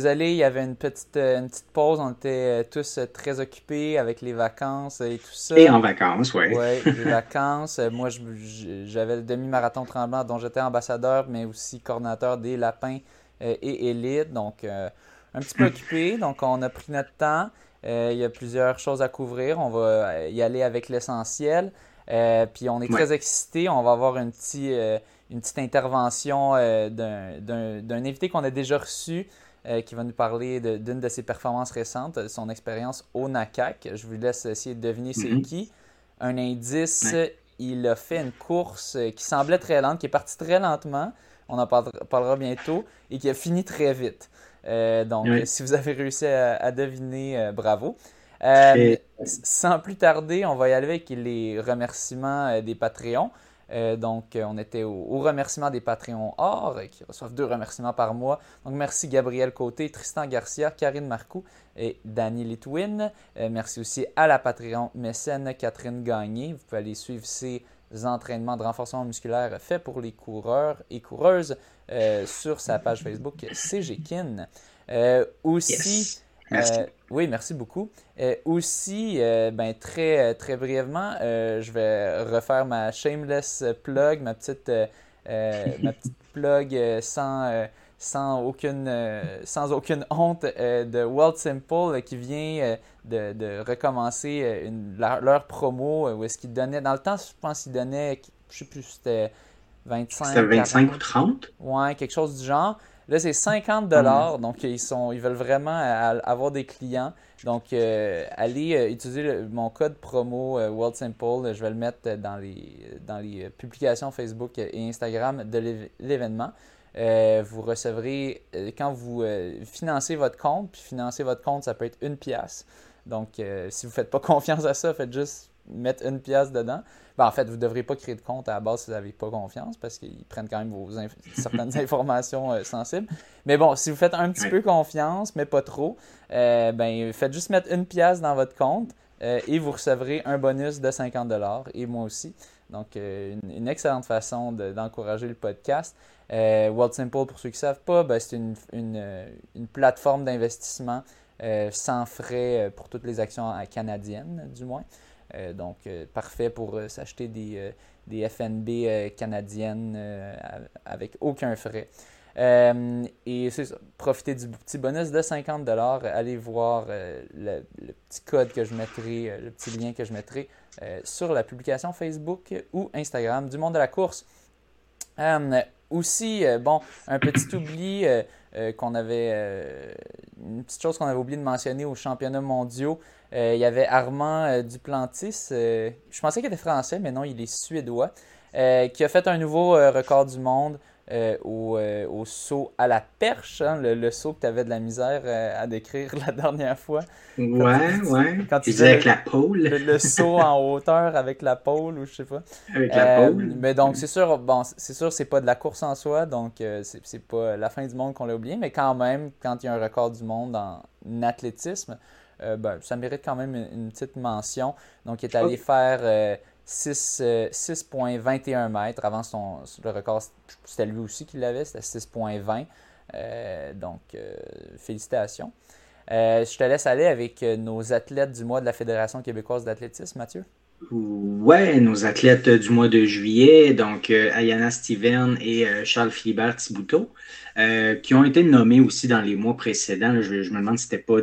désolé, il y avait une petite, une petite pause. On était euh, tous très occupés avec les vacances et tout ça. Et en vacances, oui. Oui, les vacances. Euh, moi, j'avais le demi-marathon tremblant dont j'étais ambassadeur, mais aussi coordinateur des lapins et élites. Donc, un petit peu occupé. Donc, on a pris notre temps. il y a plusieurs choses à couvrir. On va y aller avec l'essentiel. puis, on est très excités. On va avoir petit une petite intervention euh, d'un invité qu'on a déjà reçu euh, qui va nous parler d'une de, ses performances récentes, son expérience au NACAC. Je vous laisse essayer de deviner c'est mm-hmm. qui. Un indice, il a fait une course euh, qui semblait très lente, qui est partie très lentement, on en parlera, bientôt, et qui a fini très vite. donc, si vous avez réussi à, deviner, bravo. sans plus tarder, on va y aller avec les remerciements des Patreons. Euh, donc, euh, on était au, remerciement des Patreons or, euh, qui reçoivent deux remerciements par mois. Donc, merci Gabriel Côté, Tristan Garcia, Karine Marcoux et Danny Litwin. merci aussi à la Patreon mécène Catherine Gagné. Vous pouvez aller suivre ses entraînements de renforcement musculaire faits pour les coureurs et coureuses sur sa page Facebook CGKIN. aussi, Merci. Oui, merci beaucoup. Euh, aussi, euh, ben, très, très brièvement, euh, je vais refaire ma shameless plug, ma petite, ma petite plug sans, sans, aucune, sans aucune honte de World Simple qui vient de, de recommencer une, leur, promo où est-ce qu'ils donnaient, dans le temps, je pense qu'ils donnaient, je sais plus, c'était 25. C'était 25 ou 30? Ouais, quelque chose du genre. Là, c'est 50 dollars, donc ils sont, ils veulent vraiment avoir des clients. Donc, euh, allez euh, utiliser mon code promo euh, World Simple. Je vais le mettre dans les, dans les publications Facebook et Instagram de l'événement. vous recevrez, quand vous financez votre compte, puis financer votre compte, ça peut être une pièce. Donc, si vous ne faites pas confiance à ça, faites juste mettre une pièce dedans. Ben, en fait, vous ne devrez pas créer de compte à la base si vous n'avez pas confiance parce qu'ils prennent quand même vos certaines informations euh, sensibles. Mais bon, si vous faites un petit peu confiance, mais pas trop, euh, ben, faites juste mettre une pièce dans votre compte euh, et vous recevrez un bonus de 50 et moi aussi. Donc, une, excellente façon d'encourager le podcast. World Simple, pour ceux qui ne savent pas, ben, c'est une, une, plateforme d'investissement sans frais pour toutes les actions canadiennes, du moins. Euh, donc, euh, parfait pour euh, s'acheter des, des FNB canadiennes avec aucun frais. et c'est profitez du petit bonus de 50 Allez voir le, petit code que je mettrai, le petit lien que je mettrai sur la publication Facebook ou Instagram du monde de la course. aussi, bon, un petit oubli qu'on avait, une petite chose qu'on avait oublié de mentionner aux championnats mondiaux. Euh, il y avait Armand euh, Duplantis, euh, je pensais qu'il était français, mais non, il est suédois, qui a fait un nouveau record du monde au, saut à la perche, hein, le, saut que tu avais de la misère à décrire la dernière fois. Ouais, ouais. Quand tu disais avec la pôle. Le, saut en hauteur avec la pôle, ou je sais pas. Avec la pôle. Mais donc, c'est sûr, bon, c'est sûr, c'est pas de la course en soi, donc c'est pas la fin du monde qu'on l'a oublié, mais quand même, quand il y a un record du monde en athlétisme, ben, ça mérite quand même une, petite mention. Donc, il est allé faire 6,21 euh, mètres. Avant, son, le record, c'était lui aussi qui l'avait, c'était 6,20. Euh, donc, félicitations. je te laisse aller avec nos athlètes du mois de la Fédération québécoise d'athlétisme, Mathieu. Ouais, nos athlètes du mois de juillet, donc Ayana Steven et Charles Philibert Thibouteau. Euh, qui ont été nommés aussi dans les mois précédents. Je, me demande si c'était pas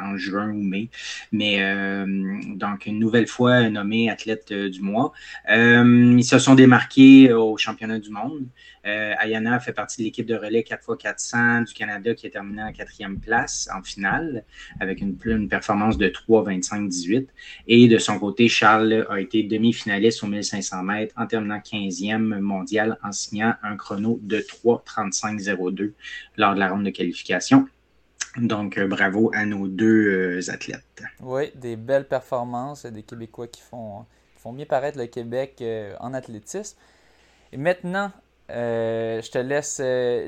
en juin ou mai, mais euh, donc une nouvelle fois nommé athlète euh, du mois. ils se sont démarqués au championnat du monde. Ayana fait partie de l'équipe de relais 4x400 du Canada qui est terminé en quatrième place en finale avec une, performance de 3,25-18. Et de son côté, Charles a été demi-finaliste au 1500 mètres en terminant 15e mondial en signant un chrono de 3,35-0 lors de la ronde de qualification. Donc, euh, bravo à nos deux euh, athlètes. Oui, des belles performances, des Québécois qui font, font bien paraître le Québec euh, en athlétisme. Et maintenant, je te laisse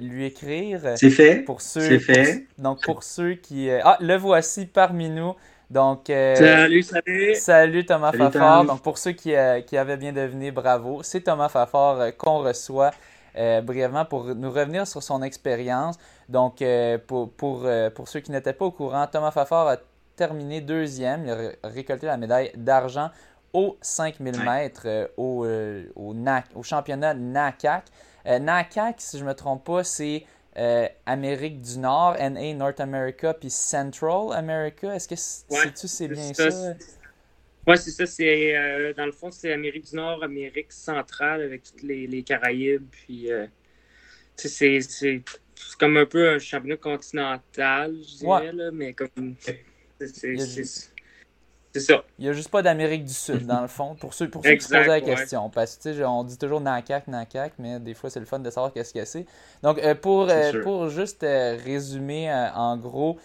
lui écrire. C'est fait. Pour ceux, C'est fait. donc, pour ceux qui. ah, le voici parmi nous. Donc, salut, salut. Salut Thomas Fafard. Donc, pour ceux qui, qui, avaient bien deviné, bravo. C'est Thomas Fafard qu'on reçoit brièvement pour nous revenir sur son expérience. Donc, pour, pour, pour, ceux qui n'étaient pas au courant, Thomas Fafard a terminé deuxième. Il a récolté la médaille d'argent aux 5000 mètres au, au, au, championnat NACAC. NACAC, si je ne me trompe pas, c'est Amérique du Nord, NA North America, puis Central America. Est-ce que c'est bien ça? Oui, c'est ça. C'est, dans le fond, c'est Amérique du Nord, Amérique centrale avec toutes les, les Caraïbes. Puis, c'est, c'est, comme un peu un championnat continental, je dirais, là, mais comme. C'est ça. Il n'y a juste pas d'Amérique du Sud, dans le fond, pour ceux, pour ceux qui se posent la question. Parce que, on dit toujours NACAC, NACAC, mais des fois, c'est le fun de savoir qu'est-ce que c'est. Donc, euh, pour, euh, pour juste euh, résumer, en gros,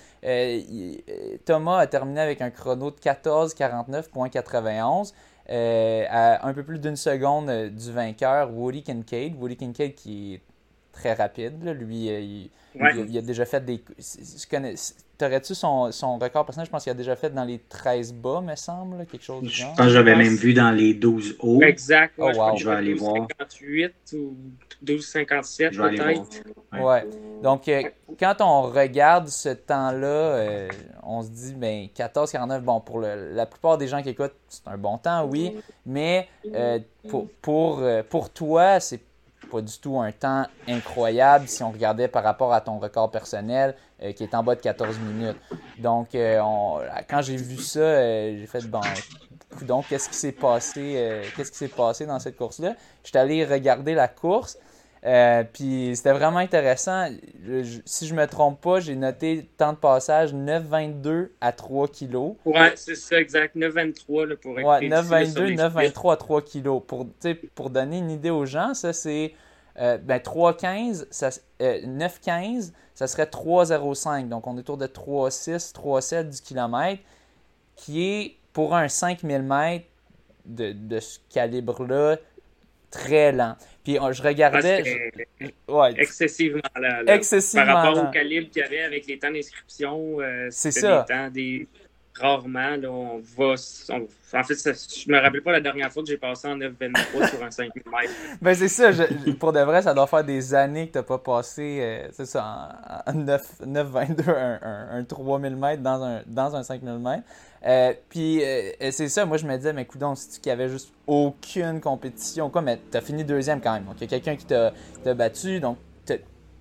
Thomas a terminé avec un chrono de 14,49,91. à un peu plus d'une seconde du vainqueur, Woody Kincaid. Woody Kincaid qui est très rapide. Lui, il, il, a déjà fait des. Je connais, T'aurais-tu son, son record personnel? Je pense qu'il a déjà fait dans les 13 bas, me semble, quelque chose du genre. Je pense que j'avais même vu dans les 12 hauts. Exact. Oh, wow. Je vais aller voir. 58 ou 12,57 peut-être. Ouais. ouais. Donc, euh, quand on regarde ce temps-là, euh, on se dit, ben 14,49, bon, pour le, la plupart des gens qui écoutent, c'est un bon temps, oui, mais euh, pour, pour, pour toi, c'est pas du tout un temps incroyable si on regardait par rapport à ton record personnel euh, qui est en bas de 14 minutes. Donc, euh, quand j'ai vu ça, euh, j'ai fait bon. Donc, qu'est-ce qui s'est passé Qu'est-ce qui s'est passé dans cette course-là? J'étais allé regarder la course. Puis c'était vraiment intéressant. si je me trompe pas, j'ai noté temps de passage 9,22 à 3 kg. Ouais, c'est ça, exact. 9,23 pour être Ouais, 9,22, 9,23 à 3 kg. Pour, pour donner une idée aux gens, ça c'est euh, ben 3,15, ça, 9,15, ça serait 3,05. Donc, on est autour de 3,6, 3,7 du kilomètre, qui est pour un 5000 mètres de, de ce calibre-là très lent. Puis je regardais. ouais. Excessivement lent. Excessivement Par rapport au calibre qu'il y avait avec les temps d'inscription, euh, c'est ça. Des temps des rarement, là, on va. en fait, je me rappelle pas la dernière fois que j'ai passé en 9,23 sur un 5000 mètres. Ben, c'est ça. pour de vrai, ça doit faire des années que tu n'as pas passé, euh, c'est ça, en, 9,22, un, un, 3000 mètres dans un, dans un 5000 mètres. Euh, puis euh, c'est ça, moi je me disais, mais écoute, si tu avait juste aucune compétition, quoi, mais tu as fini deuxième quand même. Donc il y a quelqu'un qui t'a battu, donc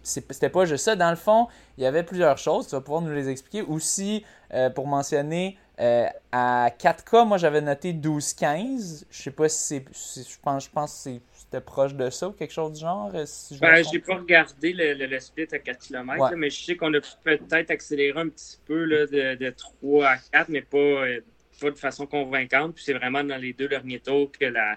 c'était pas juste ça. Dans le fond, il y avait plusieurs choses. Tu vas pouvoir nous les expliquer. Aussi, euh, pour mentionner, euh, à 4K, moi j'avais noté 12-15. Je sais pas si c'est. je pense, je pense que c'était proche de ça ou quelque chose du genre. Euh, si ben, j'ai pas regardé le, le, split à 4 km, mais je sais qu'on a peut-être accéléré un petit peu là, de, de, 3 à 4, mais pas, pas de façon convaincante. Puis c'est vraiment dans les deux derniers tours que la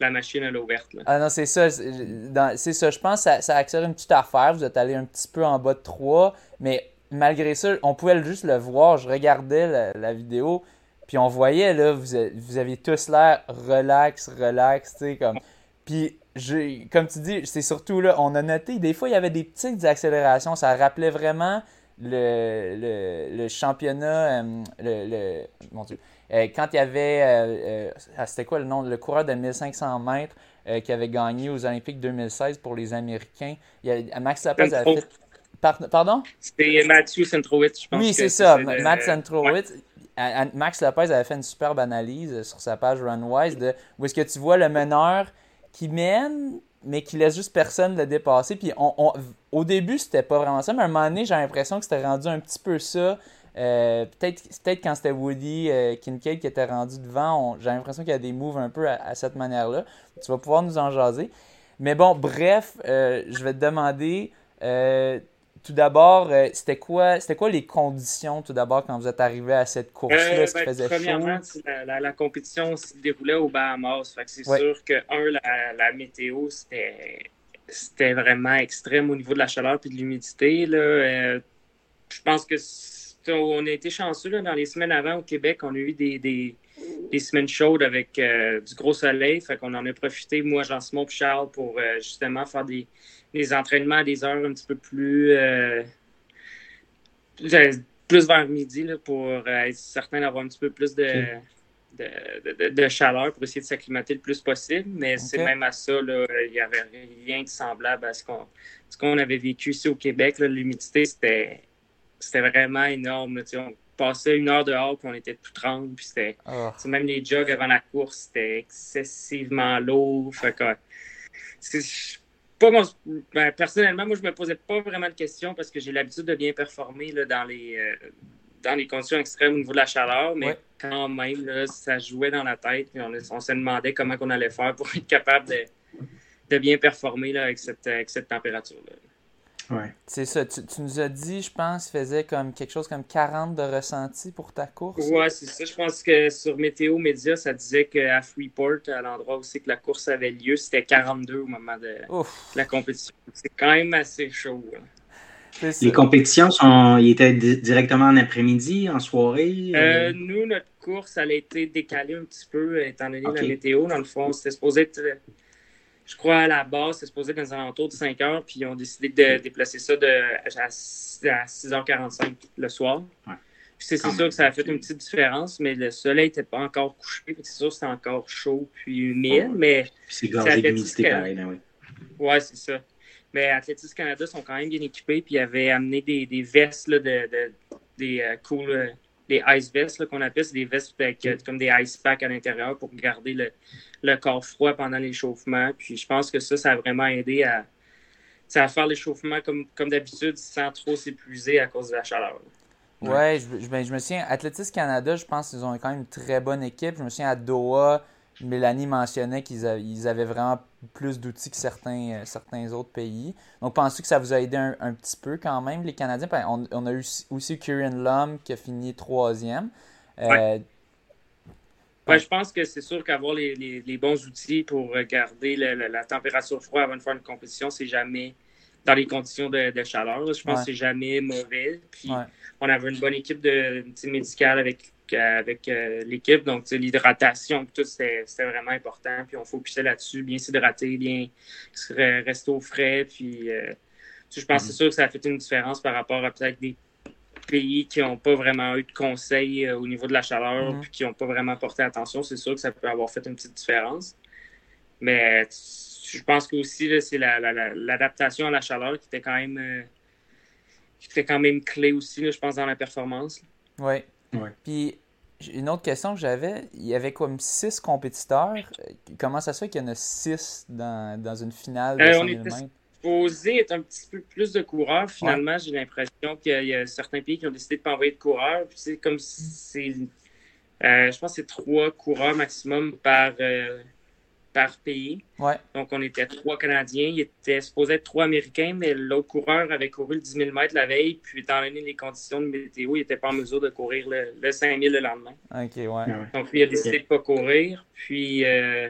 la machine à l'eau verte. Ah non, c'est ça. C'est ça. Je pense que ça, ça accélère une petite affaire. Vous êtes allé un petit peu en bas de 3, mais malgré ça, on pouvait juste le voir. Je regardais la, vidéo, puis on voyait, là, vous, vous aviez tous l'air relax, relax, tu sais, comme. Puis, comme tu dis, c'est surtout là, on a noté, des fois, il y avait des petites accélérations. Ça rappelait vraiment le, le, championnat, euh, le, le, mon Dieu, euh, quand il y avait, euh, ah, c'était quoi le nom, le coureur de 1500 mètres qui avait gagné aux Olympiques 2016 pour les Américains. Il y a, Max Lopez avait fait pardon? C'était Matthew Centrowitz, je pense. Oui, c'est ça, Max Centrowitz. Max Lopez avait fait une superbe analyse sur sa page Runwise de où est-ce que tu vois le meneur qui mène, mais qui laisse juste personne le dépasser. Puis on, au début, c'était pas vraiment ça, mais à un moment donné, j'ai l'impression que c'était rendu un petit peu ça. Euh, peut-être peut quand c'était Woody euh, Kincaid qui était rendu devant, j'ai l'impression qu'il y a des moves un peu à, cette manière-là. Tu vas pouvoir nous en jaser. Mais bon, bref, euh, je vais te demander tout d'abord, euh, c'était quoi, c'était quoi les conditions tout d'abord quand vous êtes arrivé à cette course-là? Euh, ben, faisait premièrement, La, la, compétition se déroulait au Bahamas. c'est sûr que, un, la, la météo, c'était, c'était vraiment extrême au niveau de la chaleur et de l'humidité. Là. Euh, je pense que on a été chanceux là, dans les semaines avant au Québec. On a eu des, des, des semaines chaudes avec du gros soleil. Fait qu'on en a profité, moi, Jean-Simon et Charles, pour justement faire des, des, entraînements à des heures un petit peu plus plus vers midi là, pour être certain d'avoir un petit peu plus de, de, chaleur pour essayer de s'acclimater le plus possible. Mais c'est même à ça, il n'y avait rien de semblable à ce qu'on avait vécu ici au Québec. L'humidité, c'était vraiment énorme. Passait une heure dehors puis on était tout tremble. Puis c'était ah. même les jogs avant la course, c'était excessivement lourd. Fait que, pas ben, personnellement, moi, je me posais pas vraiment de questions parce que j'ai l'habitude de bien performer là, dans les, euh, dans les conditions extrêmes au niveau de la chaleur, mais quand même, ça jouait dans la tête. on, on, se demandait comment on allait faire pour être capable de, bien performer là, avec cette, cette température-là. Ouais. C'est ça. Tu, nous as dit, je pense, faisait comme quelque chose comme 40 de ressenti pour ta course. Ouais, c'est ça. Je pense que sur Météo Média, ça disait qu'à Freeport, à l'endroit où c'est que la course avait lieu, c'était 42 au moment de la compétition. C'est quand même assez chaud. Les compétitions sont, ils étaient directement en après-midi, en soirée? Euh, euh? nous, notre course, elle a été décalée un petit peu, étant donné la météo. Dans le fond, c'était supposé être, je crois, à la base, c'était supposé être dans les alentours de 5 heures, puis ils ont décidé de déplacer ça de, à, 6h45 le soir. c'est sûr que ça a fait une petite différence, mais le soleil n'était pas encore couché. C'est sûr que c'était encore chaud puis humide, mais... c'est gorgé d'humidité pareil, oui. Ouais, c'est ça. Mais Athletic Canada sont quand même bien équipés, puis ils avaient amené des, des vestes là, de, de, des euh, cool, euh, des ice vests qu'on appelle, c'est des vestes avec, euh, comme des ice packs à l'intérieur pour garder le, le, corps froid pendant l'échauffement. Puis je pense que ça, ça a vraiment aidé à, à faire l'échauffement comme, comme d'habitude sans trop s'épuiser à cause de la chaleur. Ouais, je, je, ben, je me souviens, Athletic Canada, je pense qu'ils ont quand même une très bonne équipe. Je me souviens à Doha, Mélanie mentionnait qu'ils avaient, vraiment plus d'outils que certains, euh, certains autres pays. Donc, pensez que ça vous a aidé un, petit peu quand même, les Canadiens? On, a eu aussi Kieran Lum qui a fini troisième. Euh, je pense que c'est sûr qu'avoir les, bons outils pour garder la, température froide avant de faire une compétition, c'est jamais dans les conditions de, chaleur. Je pense que c'est jamais mauvais. Puis on avait une bonne équipe de, médicale avec avec euh, l'équipe. Donc, l'hydratation, tout, c'était vraiment important. Puis, on focusait là-dessus, bien s'hydrater, bien rester au frais. Puis, euh, je pense que c'est mm-hmm. sûr que ça a fait une différence par rapport à peut-être des pays qui n'ont pas vraiment eu de conseils euh, au niveau de la chaleur, mm-hmm. puis qui n'ont pas vraiment porté attention. C'est sûr que ça peut avoir fait une petite différence. Mais je pense que aussi, c'est l'adaptation à la chaleur qui était quand même, qui était quand même clé aussi, je pense, dans la performance. Oui. Puis, une autre question que j'avais, il y avait comme six compétiteurs. Comment ça se fait qu'il y en a six dans, dans une finale de euh, on était supposé être un petit peu plus de coureurs. Finalement, j'ai l'impression qu'il y, a certains pays qui ont décidé de ne pas envoyer de coureurs. c'est comme si c'est. Euh, je pense que c'est trois coureurs maximum par, euh, par pays. Donc, on était trois Canadiens. Il était supposé être trois Américains, mais l'autre coureur avait couru le 10 000 mètres la veille. Puis, étant donné les conditions de météo, il n'était pas en mesure de courir le, le 5 000 le lendemain. OK, ouais. Donc, lui, il a décidé de ne pas courir. Puis, euh,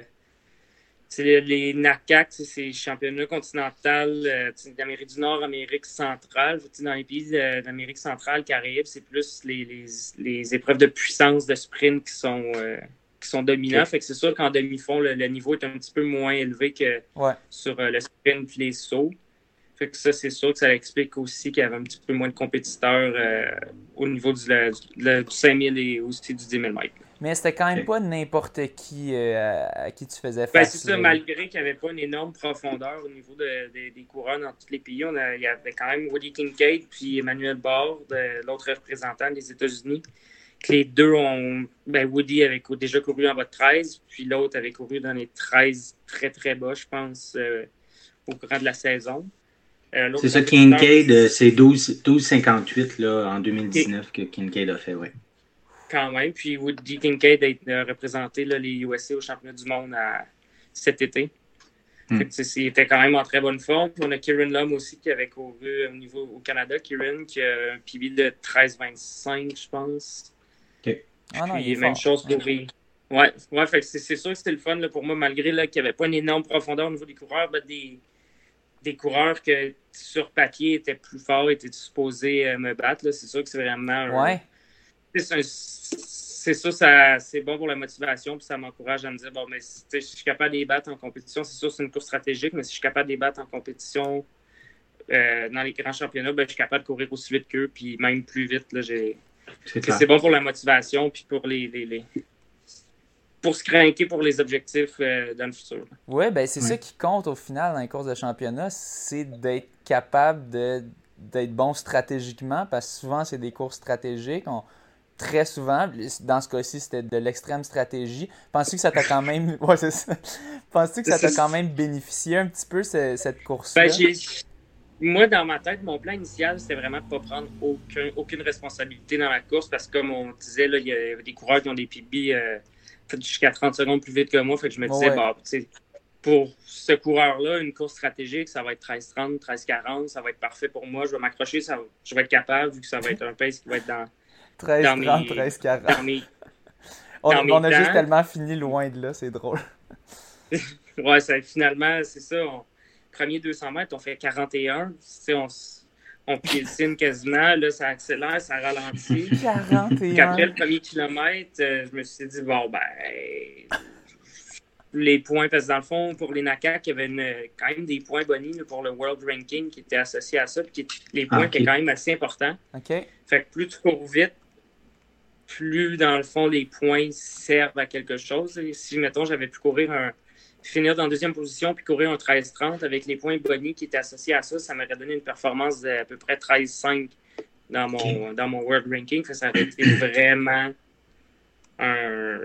les, les NACAC, c'est les championnats continentaux euh, d'Amérique du Nord, Amérique centrale. Dans les pays d'Amérique centrale, Caraïbes, c'est plus les, les, les, épreuves de puissance de sprint qui sont. Euh, qui sont dominants. Fait que c'est sûr qu'en demi-fond, le, niveau est un petit peu moins élevé que sur euh, le sprint et les sauts. Fait que ça, c'est sûr que ça explique aussi qu'il y avait un petit peu moins de compétiteurs euh, au niveau du, du, 5000 et aussi du 10 000 mètres. Mais c'était quand même pas n'importe qui euh, à qui tu faisais ben, face. c'est ça, malgré qu'il n'y avait pas une énorme profondeur au niveau des coureurs dans tous les pays. il y avait quand même Woody Kincaid puis Emmanuel Bord, l'autre représentant des États-Unis, les deux ont. Ben, Woody avait déjà couru en bas de 13, puis l'autre avait couru dans les 13 très très bas, je pense, euh, au courant de la saison. Euh, c'est ça, Kincaid, euh, c'est 12,58 en 2019 que Kincaid a fait, oui. Quand même. Puis Woody Kincaid a représenté là, les USA au championnat du monde cet été. Hmm. Il était quand même en très bonne forme. Puis on a Kieran Lum aussi qui avait couru au niveau au Canada. Kieran qui a un PB de 13,25, je pense. Ah puis, même chose pour les. Ouais, ouais c'est sûr que c'était le fun là, pour moi, malgré qu'il n'y avait pas une énorme profondeur au niveau des coureurs. Ben, des, des coureurs que sur papier étaient plus forts, étaient supposés euh, me battre. C'est sûr que c'est vraiment. Ouais. C'est c'est ça, ça c'est bon pour la motivation, puis ça m'encourage à me dire bon, mais si je suis capable de les battre en compétition, c'est sûr, c'est une course stratégique, mais si je suis capable de les battre en compétition euh, dans les grands championnats, ben, je suis capable de courir aussi vite qu'eux, puis même plus vite. Là, c'est, bon pour la motivation, puis pour les, les, pour se craquer pour les objectifs euh, dans le futur. Oui, ben c'est ça qui compte au final dans les courses de championnat, c'est d'être capable de, d'être bon stratégiquement, parce que souvent, c'est des courses stratégiques. très souvent, dans ce cas-ci, c'était de l'extrême stratégie. Penses-tu que ça t'a quand même. Ouais, c'est ça. Penses-tu que ça t'a quand même bénéficié un petit peu, cette course-là? Ben, moi, dans ma tête, mon plan initial, c'était vraiment de ne pas prendre aucun, aucune responsabilité dans la course parce que, comme on disait, il y a des coureurs qui ont des PB euh, jusqu'à 30 secondes plus vite que moi. Fait que je me disais, bah, pour ce coureur-là, une course stratégique, ça va être 13-30, 13-40, ça va être parfait pour moi. Je vais m'accrocher, je vais être capable vu que ça va être un pace qui va être dans. 13-30, 13-40. On, on a juste tellement fini loin de là, c'est drôle. ouais, ça, finalement, c'est ça. On, premier 200 mètres, on fait 41. On, on piétine quasiment. Là, ça accélère, ça ralentit. 41. Puis après le premier kilomètre, euh, je me suis dit, bon, ben, les points, parce que dans le fond, pour les NACAC, il y avait quand même des points bonus pour le World Ranking qui étaient associés à ça. Puis les points étaient quand même assez importants. OK. Fait que plus tu cours vite, plus, dans le fond, les points servent à quelque chose. Et si, mettons, j'avais pu courir un finir dans deuxième position puis courir un 13-30 avec les points bonus qui étaient associés à ça, ça m'aurait donné une performance d'à peu près 13-5 dans mon, dans mon World Ranking. Ça aurait été vraiment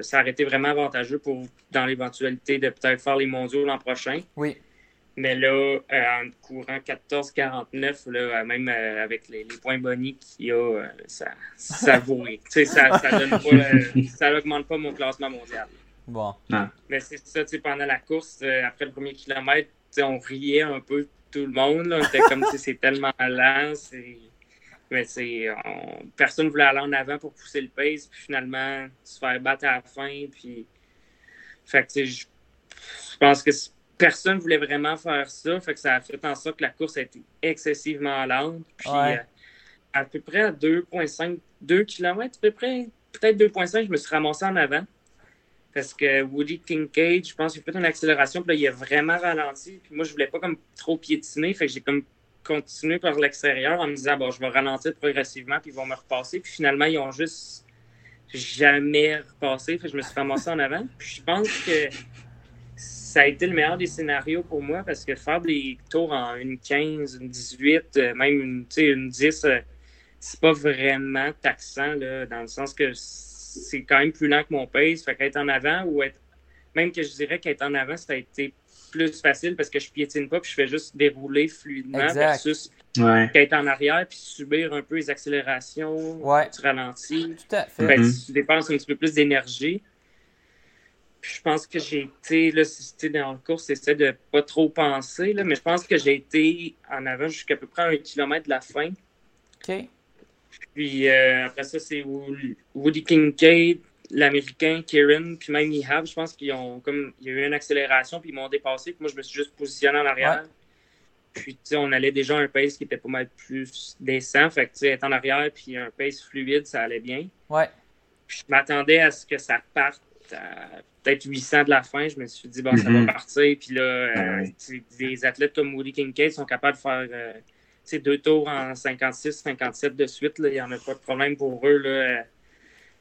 ça aurait été vraiment avantageux pour dans l'éventualité de peut-être faire les mondiaux l'an prochain. Oui. Mais là, euh, en courant 14-49, là, même euh, avec les, points bonus qu'il y a, euh, ça, ça vaut. ça, ça, donne pas, ça n'augmente pas mon classement mondial. Bon. Mais c'est ça, tu sais, pendant la course, euh, après le premier kilomètre, on riait un peu tout le monde. Là. On était comme, si c'est tellement lent. Mais c'est, personne ne voulait aller en avant pour pousser le pace, puis finalement, se faire battre à la fin. Puis, fait que, je, je pense que personne ne voulait vraiment faire ça. Fait que ça a fait en sorte que la course a été excessivement lente. Puis, euh, à peu près à 2,5, 2 km, à peu près, peut-être 2,5, je me suis ramassé en avant parce que Woody Kincaid, je pense qu'il a fait une accélération, puis là, il a vraiment ralenti. Puis moi, je voulais pas comme trop piétiner, fait que j'ai comme continué par l'extérieur en me disant, bon, je vais ralentir progressivement, puis ils vont me repasser. Puis finalement, ils ont juste jamais repassé, fait que je me suis ramassé en avant. Puis je pense que ça a été le meilleur des scénarios pour moi, parce que faire des tours en une 15, une 18, euh, même une, une 10, euh, c'est pas vraiment taxant, là, dans le sens que c'est quand même plus lent que mon pace. Fait qu'être en avant ou être. Même que je dirais qu'être en avant, ça a été plus facile parce que je piétine pas puis je fais juste dérouler fluidement versus qu'être en arrière puis subir un peu les accélérations, ouais. tu ralentis. Tout à fait. Tu dépenses un petit peu plus d'énergie. Je pense que j'ai été, là, si dans le cours, c'est de pas trop penser, là, mais je pense que j'ai été en avant jusqu'à peu près un kilomètre de la fin. OK. Puis euh, après ça, c'est Woody Kincaid, l'Américain, Kieran, puis même Ihab, je pense qu'ils ont comme il y a eu une accélération, puis ils m'ont dépassé. Puis moi, je me suis juste positionné en arrière. Puis, tu sais, on allait déjà à un pace qui était pas mal plus décent. Fait que, tu sais, être en arrière, puis un pace fluide, ça allait bien. Ouais. Puis, je m'attendais à ce que ça parte à peut-être 800 de la fin. Je me suis dit, bon, ça va mm-hmm. partir. Puis là, ah euh, des athlètes comme Woody Kincaid sont capables de faire. Euh, c'est deux tours en 56, 57 de suite. Il n'y en a pas de problème pour eux. Là.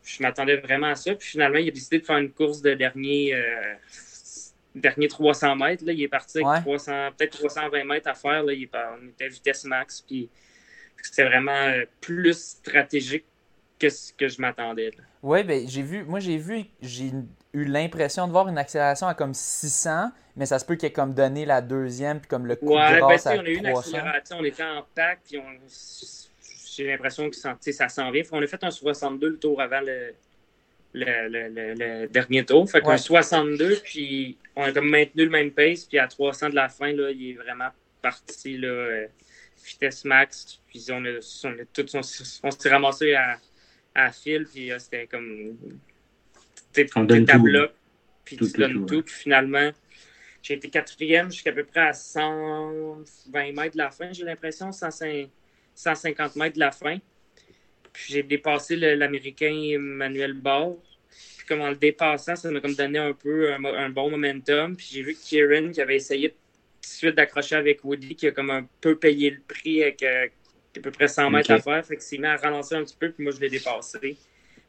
Je m'attendais vraiment à ça. Puis finalement, il a décidé de faire une course de dernier, euh, dernier 300 mètres. Là. Il est parti avec peut-être 320 mètres à faire. Là. Il on était à vitesse max. Puis c'était vraiment euh, plus stratégique que ce que je m'attendais. Oui, ben j'ai vu, moi j'ai vu, j'ai eu l'impression de voir une accélération à comme 600, mais ça se peut qu'il ait comme donné la deuxième, puis comme le coup ouais, de grâce ben, on a eu une accélération, on était en pack, puis on... j'ai l'impression que ça, ça s'en vient. On a fait un 62 le tour avant le, le, le, le dernier tour. Fait qu'un 62, puis on a comme maintenu le même pace, puis à 300 de la fin, là, il est vraiment parti, là, euh, vitesse max, puis on a, on a tout, on, on s'est ramassé à à fil, puis euh, c'était comme. Donne tout. puis tu donnes tout, puis finalement, j'ai été quatrième jusqu'à peu près à 120 mètres de la fin, j'ai l'impression, 150 mètres de la fin. Puis j'ai dépassé l'Américain Manuel Barr. Puis comme en le dépassant, ça m'a comme donné un peu un, bon momentum. Puis j'ai vu Kieran qui avait essayé tout de suite d'accrocher avec Woody, qui a comme un peu payé le prix avec euh, à peu près 100 mètres à faire. Fait que s'est mis à ralentir un petit peu, puis moi je l'ai dépassé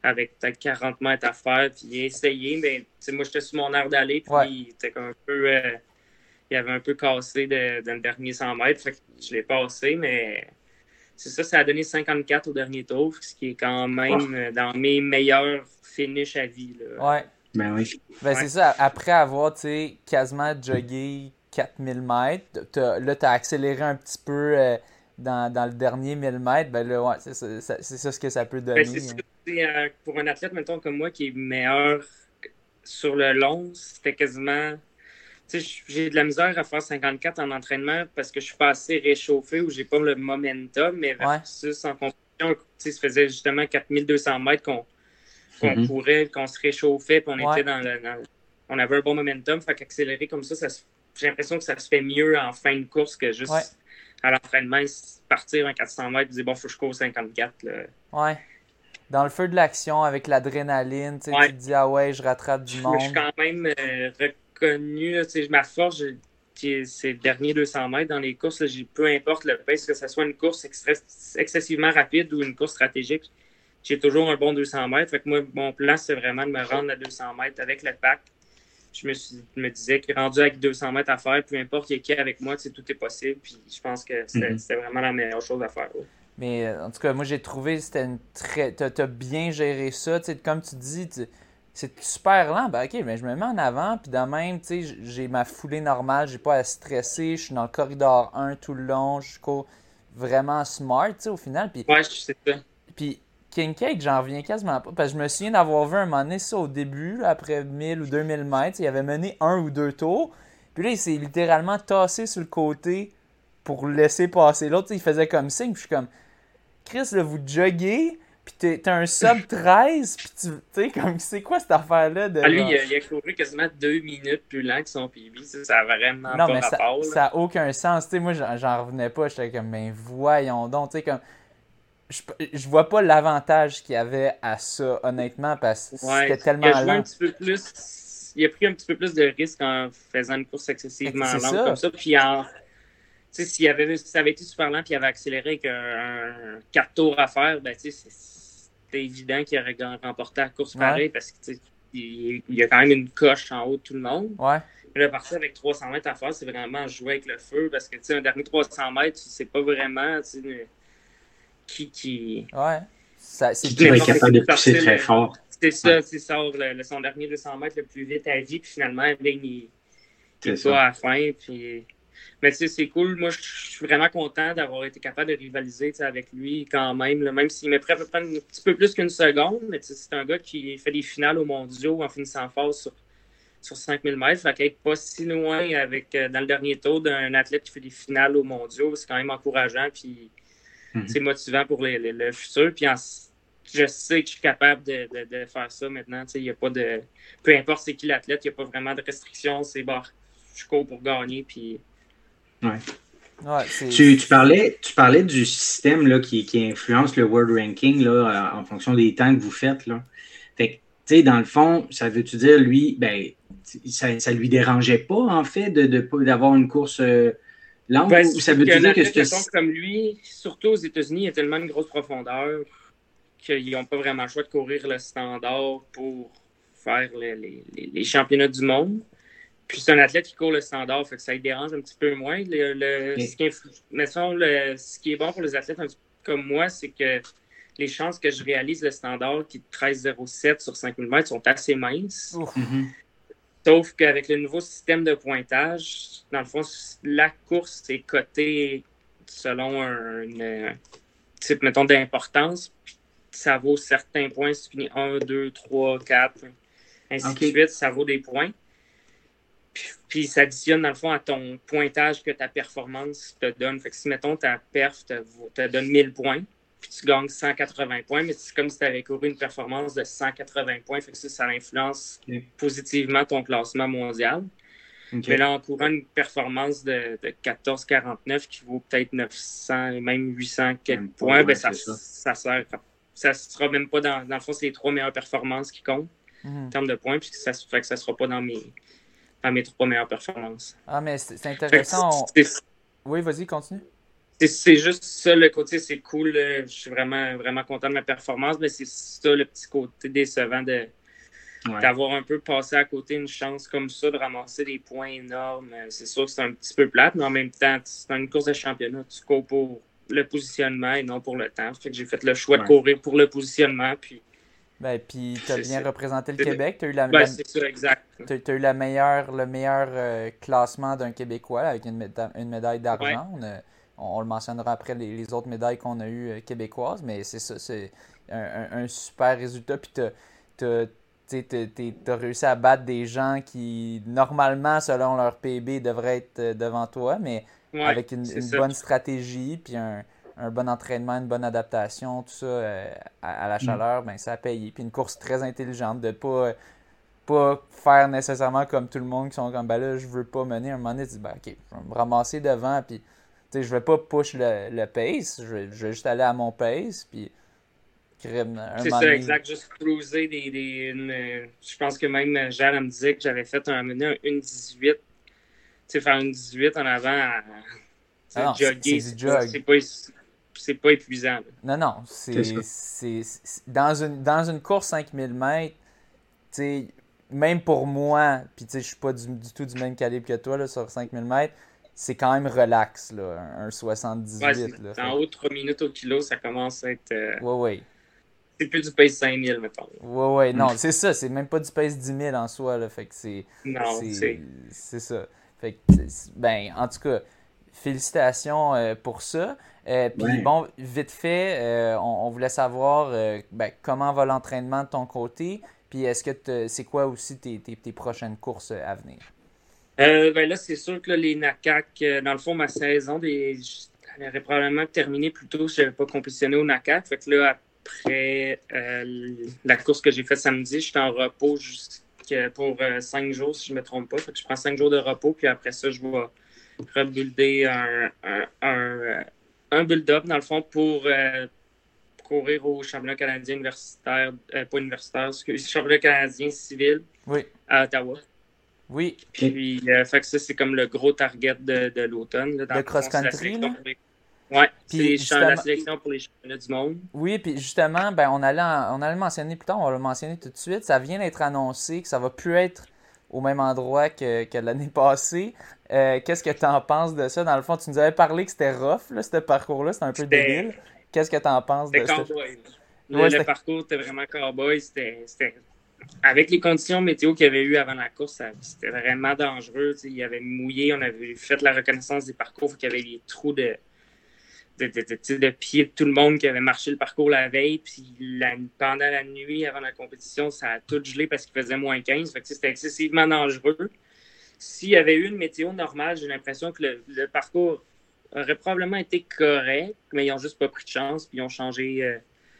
avec peut-être 40 mètres à faire, puis il a essayé, mais moi j'étais sur mon air d'aller, puis il était comme un peu. Euh, il avait un peu cassé de, dans le dernier 100 mètres, fait que je l'ai passé, mais c'est ça, ça a donné 54 au dernier tour, ce qui est quand même dans mes meilleurs finishes à vie. Là. Ouais. Ben oui. Ben c'est ça, après avoir quasiment jogué 4000 mètres, là, tu as accéléré un petit peu euh, dans, dans, le dernier 1000 mètres, ben là, ouais, c'est ça, ça, ce que ça peut donner. Ben, ça, euh, pour un athlète, mettons, comme moi, qui est meilleur sur le long, c'était quasiment j'ai de la misère à faire 54 en entraînement parce que je suis pas assez réchauffé ou j'ai pas le momentum, mais versus en compétition, ça faisait justement 4200 mètres qu'on mm-hmm. courait, qu'on se réchauffait, puis on était dans le, On avait un bon momentum, fait qu'accélérer comme ça, ça j'ai l'impression que ça se fait mieux en fin de course que juste à l'entraînement, partir en 400 mètres et dire bon, faut que je cours 54. Ouais. Dans le feu de l'action, avec l'adrénaline, tu te dis ah ouais, je rattrape du monde. Je suis quand même euh, connu. ma force, c'est le dernier 200 mètres dans les courses. peu importe le pace, que ce soit une course excessivement rapide ou une course stratégique, j'ai toujours un bon 200 mètres. Fait que moi, mon plan, c'est vraiment de me rendre à 200 mètres avec le pack. Je me, me disais que rendu avec 200 mètres à faire, peu importe qui est avec moi, tout est possible. Puis je pense que c'était vraiment la meilleure chose à faire. Mais euh, en tout cas, moi, j'ai trouvé que c'était une très. Tu as, bien géré ça. Comme tu dis, c'est super lent. Ben, ok, mais je me mets en avant, puis de même, tu sais, j'ai ma foulée normale, j'ai pas à stresser, je suis dans le corridor 1 tout le long, je suis vraiment smart, tu sais, au final. Puis, ouais, je sais ça. Puis King Cake, j'en reviens quasiment pas, parce que je me souviens d'avoir vu un moment donné ça au début, après 1000 ou 2000 mètres, il avait mené un ou deux tours, puis là, il s'est littéralement tassé sur le côté pour laisser passer l'autre, il faisait comme signe, puis je suis comme, Chris, là, vous joguez, puis t'as un sub 13, puis tu sais, comme, c'est quoi cette affaire-là? De, ah, lui, il a, il a, couru quasiment deux minutes plus lent que son PB. Ça, n'a vraiment non, pas mais rapport. Ça n'a aucun sens. Tu sais, moi, j'en revenais pas. J'étais comme, ben voyons donc. Tu sais, comme, je, je vois pas l'avantage qu'il y avait à ça, honnêtement, parce que c'était tellement il a un petit peu plus. Il a pris un petit peu plus de risques en faisant une course excessivement lente comme ça. Puis en s'il avait, si ça avait été super lent et il avait accéléré avec un, 4 tours à faire, ben, c'était évident qu'il aurait remporté la course pareil parce qu'il il y a quand même une coche en haut de tout le monde. Ouais. Mais là, partir avec 300 mètres à faire, c'est vraiment jouer avec le feu parce que un dernier 300 mètres, sais pas vraiment qui. qui... Ouais. Ça, c'est qui est capable de pousser très fort. C'est ça, c'est ça, le, son dernier 200 mètres le plus vite à vie, puis finalement, il, il pas à la fin. Puis mais c'est cool. Moi, je suis vraiment content d'avoir été capable de rivaliser avec lui quand même. même s'il m'est prêt à peu près un petit peu plus qu'une seconde, mais c'est un gars qui fait des finales aux mondiaux en finissant phase sur, sur 5000 mètres. Fait qu'être pas si loin avec, euh, dans le dernier tour d'un athlète qui fait des finales aux mondiaux, c'est quand même encourageant. Puis mhm. c'est motivant pour le futur. Puis je sais que je suis capable de, faire ça maintenant. Il y a pas de. Peu importe c'est qui l'athlète, il n'y a pas vraiment de restrictions. C'est bon, je cours pour gagner. Puis tu, parlais, tu parlais du système là, qui, influence le World Ranking là, en fonction des temps que vous faites. Là. Fait tu sais, dans le fond, ça veut-tu dire, lui, ben, ça, ne lui dérangeait pas, en fait, d'avoir de, une course euh, lente? Ben, ça veut dire que ce comme lui, surtout aux États-Unis, il y a tellement une grosse profondeur qu'ils n'ont pas vraiment le choix de courir le standard pour faire les championnats du monde. Puis c'est un athlète qui court le standard, fait que ça lui dérange un petit peu moins. Le, ce, qui est, ce, qui est, bon pour les athlètes comme moi, c'est que les chances que je réalise le standard qui est 13,07 sur 5000 mètres sont assez minces. Sauf qu'avec le nouveau système de pointage, dans le fond, la course est cotée selon un, type, mettons, d'importance. Ça vaut certains points. Si tu finis 1, 2, 3, 4, ainsi de suite, ça vaut des points. Puis ça additionne dans le fond à ton pointage que ta performance te donne. Fait que si, mettons, ta perf te, donne 1000 points, puis tu gagnes 180 points, mais c'est comme si tu avais couru une performance de 180 points. Fait que ça, ça influence positivement ton classement mondial. Mais là, en courant une performance de, de 14,49 qui vaut peut-être 900 et même 800 quelques points, ben ça, ça. sert ça sera même pas dans, dans le fond, c'est les trois meilleures performances qui comptent Mhm. en termes de points, puis ça fait que ça sera pas dans mes, dans mes trois meilleures performances. Ah, mais c'est intéressant. on- Oui, vas-y, continue. C'est juste ça le côté, c'est cool. Je suis vraiment, vraiment content de ma performance, mais c'est ça le petit côté décevant de Ouais. d'avoir un peu passé à côté une chance comme ça de ramasser des points énormes. Euh, C'est sûr que c'est un petit peu plate, mais en même temps, c'est dans une course de championnat, tu cours pour le positionnement et non pour le temps. Fait que j'ai fait le choix Ouais. de courir pour le positionnement, puis Ben, puis t'as C'est bien ça. représenté le Québec. T'as eu la, ben, la- c'est ça, exact. t'as- t'as eu la meilleure, le meilleur euh, classement d'un Québécois avec une, méda- une médaille d'argent. On- on le mentionnera après les, les autres médailles qu'on a eues euh, québécoises, mais c'est ça, c'est un, un- un super résultat. Puis t'as, t'as- tu t'as réussi à battre des gens qui, normalement, selon leur PB, devraient être euh, devant toi, mais Ouais, avec une, bonne stratégie, puis un, un bon entraînement, une bonne adaptation, tout ça euh, à, à la chaleur, ben, ça a payé. Puis une course très intelligente, de pas, pas faire nécessairement comme tout le monde qui sont comme, ben là, je veux pas mener. un moment donné, tu dis, ben ok, je vais me ramasser devant, puis sais, je vais pas push le, le pace, je vais, je vais juste aller à mon pace, puis C'est ça, exact. Juste cruiser des. des une, euh, je pense que même euh, elle me disait que j'avais fait un mener un 1,18. Tu sais, faire une 18 en avant à Ah non, c'est- jogger, pas, jog. pas, c'est pas épuisant. là. Non, non, c'est, dans, une, dans une course 5000 mètres, tu sais, même pour moi, puis tu sais, je suis pas du, du tout du même calibre que toi là, sur 5000 mètres, c'est quand même relax, là, un, un 78. Ouais, là, en haut de 3 minutes au kilo, ça commence à être. euh, ouais, ouais. c'est plus du pace 5000, mettons. Ouais, ouais, non, c'est ça, c'est même pas du pace 10 000 en soi, là, fait que c'est, Non, c'est, c'est. ça. Fait que, ben, en tout cas, félicitations euh, pour ça. Euh, Puis Ouais. bon, vite fait, euh, on, on voulait savoir euh, ben, comment va l'entraînement de ton côté, puis est-ce que c'est quoi aussi tes, tes, tes prochaines courses à venir? Euh, ben là, c'est sûr que là, les NACAC, euh, dans le fond, ma saison, des... elle aurait probablement terminé plus tôt si je n'avais pas compétitionné au NACAC. Fait que là, après euh, la course que j'ai faite samedi, j'étais en repos jusqu'à pour euh, cinq jours, si je ne me trompe pas. Fait que je prends cinq jours de repos, puis après ça, je vais rebuilder un, un, un, un build-up, dans le fond, pour courir au championnat canadien universitaire, pas universitaire, excusez, championnat canadien civil Oui, à Ottawa. Oui, Puis, euh, fait que ça, c'est comme le gros target de, de l'automne. Le c'est cross-country, Puis, c'est la sélection pour les championnats du monde. oui, puis justement, ben, on, allait en- on allait le mentionner plus tard, on va le mentionner tout de suite, ça vient d'être annoncé que ça va plus être au même endroit que, que l'année passée. Euh, Qu'est-ce que tu en penses de ça? Dans le fond, tu nous avais parlé que c'était rough, là, ce parcours-là, c'était un peu C'était- débile. Qu'est-ce que tu en penses de C'était ça? cowboy. Le, Ouais, le c'était- parcours était vraiment cowboy. C'était, c'était- Avec les conditions météo qu'il y avait eu avant la course, c'était vraiment dangereux. Il y avait mouillé, on avait fait la reconnaissance des parcours, qu'il y avait des trous de, de, pieds de tout le monde qui avait marché le parcours la veille. Puis pendant la nuit, avant la compétition, ça a tout gelé parce qu'il faisait moins 15. Fait que, tu sais, c'était excessivement dangereux. S'il y avait eu une météo normale, j'ai l'impression que le, le parcours aurait probablement été correct, mais ils n'ont juste pas pris de chance, puis ils ont changé euh,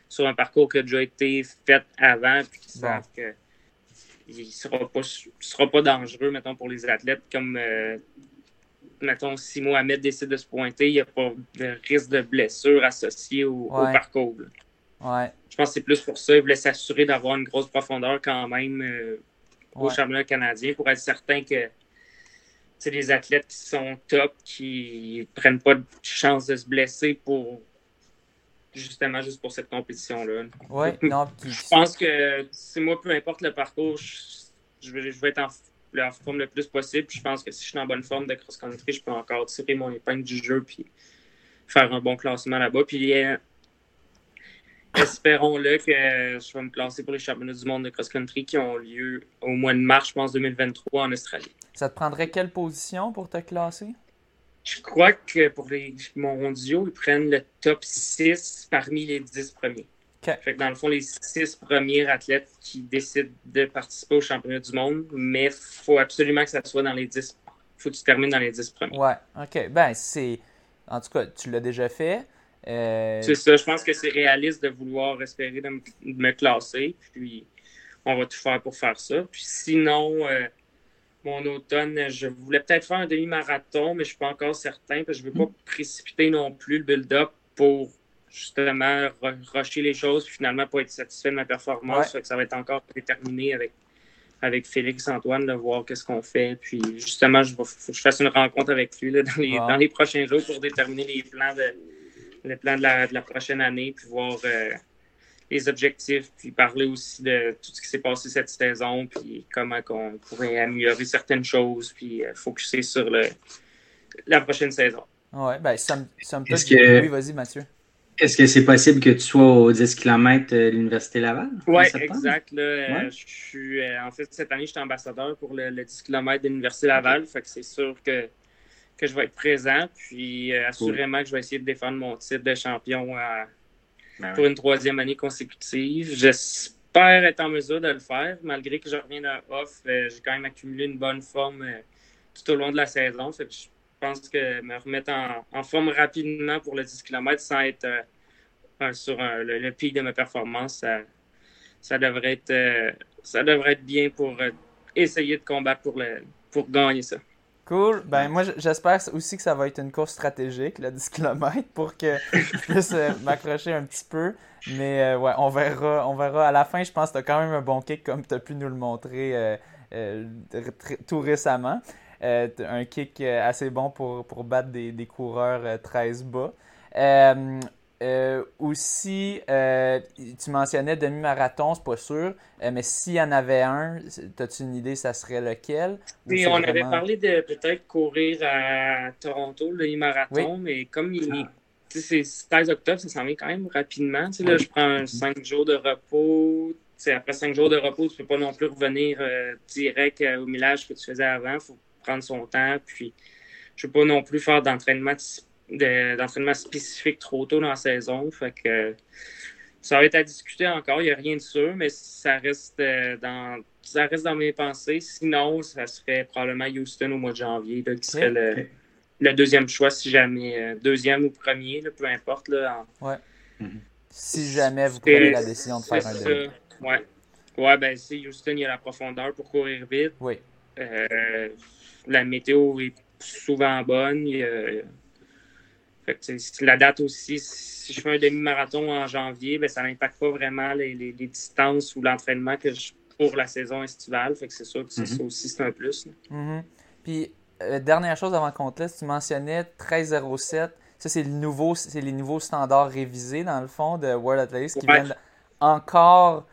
sur un parcours qui a déjà été fait avant, puis qui Bon. savent que il ne sera pas, sera pas dangereux, mettons, pour les athlètes, comme, euh, mettons, si Mohamed décide de se pointer, il n'y a pas de risque de blessure associé au, parcours. Ouais, Je pense que c'est plus pour ça. Ils voulaient s'assurer d'avoir une grosse profondeur quand même euh, au ouais. championnat canadien pour être certain que c'est des athlètes qui sont top, qui prennent pas de chance de se blesser pour justement juste pour cette compétition-là. Ouais, non, puis- Je pense que c'est moi, peu importe le parcours, je, je vais, je vais être en, en forme le plus possible. Puis je pense que si je suis en bonne forme de cross-country, je peux encore tirer mon épingle du jeu puis faire un bon classement là-bas. Puis euh, espérons-le que je vais me classer pour les championnats du monde de cross-country qui ont lieu au mois de mars, je pense, 2023 en Australie. ça te prendrait quelle position pour te classer? Je crois que pour les mondiaux, ils prennent le top 6 parmi les 10 premiers. OK. Fait que dans le fond, les 6 premiers athlètes qui décident de participer au championnat du monde, mais il faut absolument que ça soit dans les 10. faut que tu termines dans les 10 premiers. Ouais, ok. Ben, c'est. En tout cas, tu l'as déjà fait. Euh, C'est ça, je pense que c'est réaliste de vouloir espérer de me, de me classer. Puis on va tout faire pour faire ça. Puis sinon, euh, mon automne, je voulais peut-être faire un demi-marathon, mais je suis pas encore certain parce que je veux pas précipiter non plus le build-up pour justement rusher les choses, puis finalement pas être satisfait de ma performance. ça va être encore déterminé avec, avec Félix Antoine de voir qu'est-ce qu'on fait. Puis justement, je faut que je fasse une rencontre avec lui dans, les, dans les prochains jours pour déterminer les plans de, les plans de, la, de la prochaine année, puis voir euh, les objectifs, puis parler aussi de tout ce qui s'est passé cette saison, puis comment on pourrait améliorer certaines choses, puis euh, focuser sur le, la prochaine saison. Oui, ben, ça, me, ça me que... Oui, vas-y, Mathieu. Est-ce que c'est possible que tu sois aux 10 km de l'Université Laval? Oui, exact. Là, Je suis, euh, en fait, cette année, je suis ambassadeur pour le, 10 km de l'Université Laval. Fait que c'est sûr que, que je vais être présent. Puis, euh, assurément que je vais essayer de défendre mon titre de champion ben pour une troisième année consécutive. J'espère être en mesure de le faire, malgré que je reviens d'un off. Euh, j'ai quand même accumulé une bonne forme tout au long de la saison. Fait que je pense que me remettre en, forme rapidement pour le 10 km sans être euh, sur le, pic de ma performance, ça, devrait, être, euh, ça devrait être bien pour euh, essayer de combattre pour, le, pour gagner ça. Cool. Ben moi j'espère aussi que ça va être une course stratégique, le 10 km, pour que je puisse m'accrocher un petit peu. Mais ouais, on verra, on verra. À la fin, je pense que tu as quand même un bon kick comme tu as pu nous le montrer tout récemment. Euh, un kick euh, assez bon pour, pour battre des, des coureurs 13 euh, aussi, tu mentionnais demi-marathon, c'est pas sûr, mais s'il y en avait un, as-tu une idée, ça serait lequel? Oui, on avait parlé de peut-être courir à Toronto, le demi-marathon, mais comme il, c'est 16 octobre, ça s'en vient quand même rapidement. là, je prends 5 jours de repos. après 5 jours de repos, tu peux pas non plus revenir direct au millage que tu faisais avant. faut prendre son temps. Puis, je ne veux pas non plus faire d'entraînement d'entraînement spécifique trop tôt dans la saison. Fait que ça va être à discuter encore. Il n'y a rien de sûr, mais ça reste euh, dans ça reste dans mes pensées. Sinon, ça serait probablement Houston au mois de janvier, qui serait le, deuxième choix, si jamais. Euh, deuxième ou premier, peu importe. Là, ouais. Si jamais vous prenez la décision de faire un demi. Ouais. Ouais, ben si Houston, il y a la profondeur pour courir vite. Oui. Euh, la météo est souvent bonne. La date aussi, si je fais un demi-marathon en janvier, ben, ça n'impacte pas vraiment les, distances ou l'entraînement que je, pour la saison estivale. Fait que c'est sûr que mm-hmm. ça aussi, c'est un plus. Mm-hmm. Puis, euh, dernière chose avant qu'on te laisse, tu mentionnais 13.07. Ça, c'est le nouveau, c'est les nouveaux standards révisés, dans le fond, de World Athletics qui viennent encore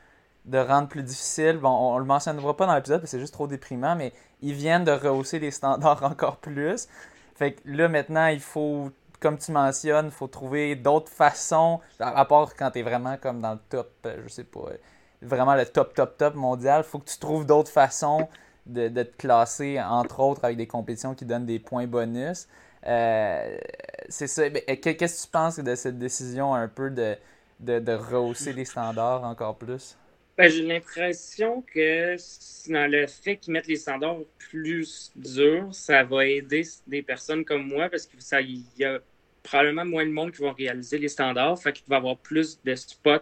de rendre plus difficile. Bon, on, ne le mentionnera pas dans l'épisode parce que c'est juste trop déprimant, mais ils viennent de rehausser les standards encore plus. Fait que là, maintenant, il faut, comme tu mentionnes, il faut trouver d'autres façons, à part quand tu es vraiment comme dans le top, euh, je sais pas, euh, vraiment le top, top, top mondial, faut que tu trouves d'autres façons de, te classer, entre autres avec des compétitions qui donnent des points bonus. Euh, c'est ça. Qu'est-ce que tu penses de cette décision un peu de, de, de rehausser les standards encore plus? Ben, j'ai l'impression que dans le fait qu'ils mettent les standards plus durs, ça va aider des personnes comme moi parce qu'il y a probablement moins de monde qui vont réaliser les standards. Fait qu'il va y avoir plus de spots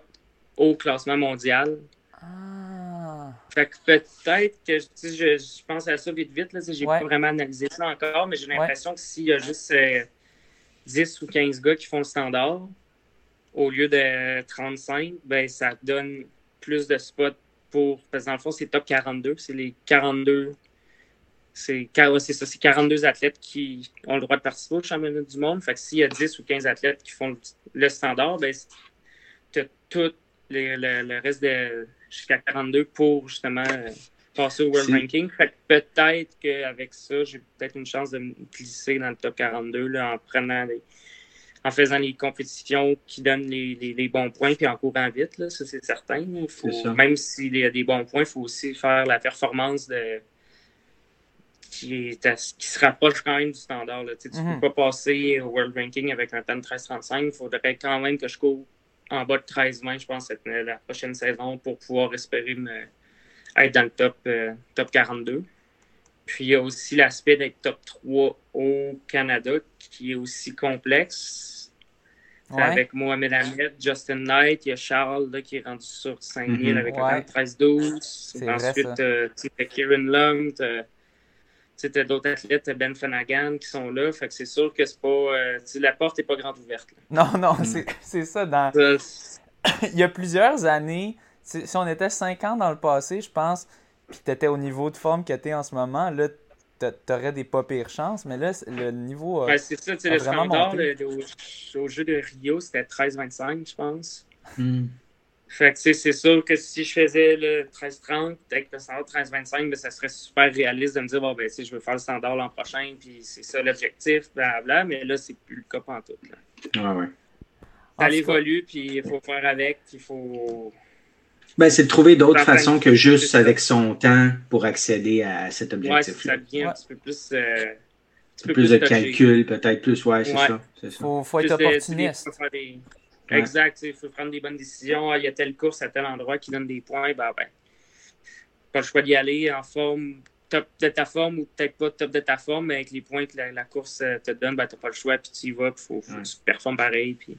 au classement mondial. Ah. Fait que peut-être que je, je, pense à ça vite vite. J'ai pas vraiment analysé ça encore, mais j'ai l'impression que s'il y a juste 10 euh, ou 15 gars qui font le standard au lieu de 35, ben ça donne plus de spots pour. Parce que dans le fond, c'est top 42. C'est les 42. C'est ça, c'est 42 athlètes qui ont le droit de participer au championnat du monde. Fait que s'il y a 10 ou 15 athlètes qui font le, standard, ben, tu as tout le, reste de jusqu'à 42 pour justement euh, passer au World Ranking. Fait que peut-être qu'avec ça, j'ai peut-être une chance de me glisser dans le top 42 là, en prenant les, en faisant les compétitions qui donnent les, bons points puis en courant vite, là, ça c'est certain. Même s'il y a des bons points, il faut aussi faire la performance de qui, qui se rapproche quand même du standard. Tu ne peux mhm. pas passer au World Ranking avec un temps de 13-35. Il faudrait quand même que je cours en bas de 13-20, je pense, la prochaine saison pour pouvoir espérer être dans le top, euh, top 42. Puis il y a aussi l'aspect d'être top 3 au Canada qui est aussi complexe avec Mohamed Ahmed, Justin Knight, il y a Charles là, qui est rendu sur 5000 mhm. avec un 13-12. Ensuite, euh, tu as Kieran Lung, Tu as d'autres athlètes, Ben Flanagan, qui sont là. Fait que c'est sûr que c'est pas. Euh, la porte n'est pas grande ouverte. Non, non, mm. c'est ça. Dans... Il y a plusieurs années, si on était 5 ans dans le passé, je pense, puis tu étais au niveau de forme que tu es en ce moment, là, tu aurais des pas pires chances, mais là, le niveau. Ben, c'est ça, le standard au, jeu de Rio, c'était 13-25, je pense. Mm. Fait que c'est sûr que si je faisais le 13-30 avec le standard 13-25, ben, ça serait super réaliste de me dire bon ben je veux faire le standard l'an prochain, puis c'est ça l'objectif, blablabla, mais là, c'est plus le cas pour tout. Là. Ouais, ouais. Ça évolue, puis il faut faire avec, puis il faut. Ben, c'est de trouver d'autres façons que juste avec son temps pour accéder à cet objectif. Ouais, ça devient un petit peu plus. Euh, un peu plus, de calcul, peut-être plus, ouais, c'est ça. Il faut, faut, être opportuniste. Exact. Il faut prendre des bonnes décisions. Ah, il y a telle course à tel endroit qui donne des points. Ben, ben, pas le choix d'y aller en forme, top de ta forme ou peut-être pas top de ta forme, mais avec les points que la, course euh, te donne, ben, tu n'as pas le choix. Puis tu y vas. Il faut, faut tu performes pareil. Puis,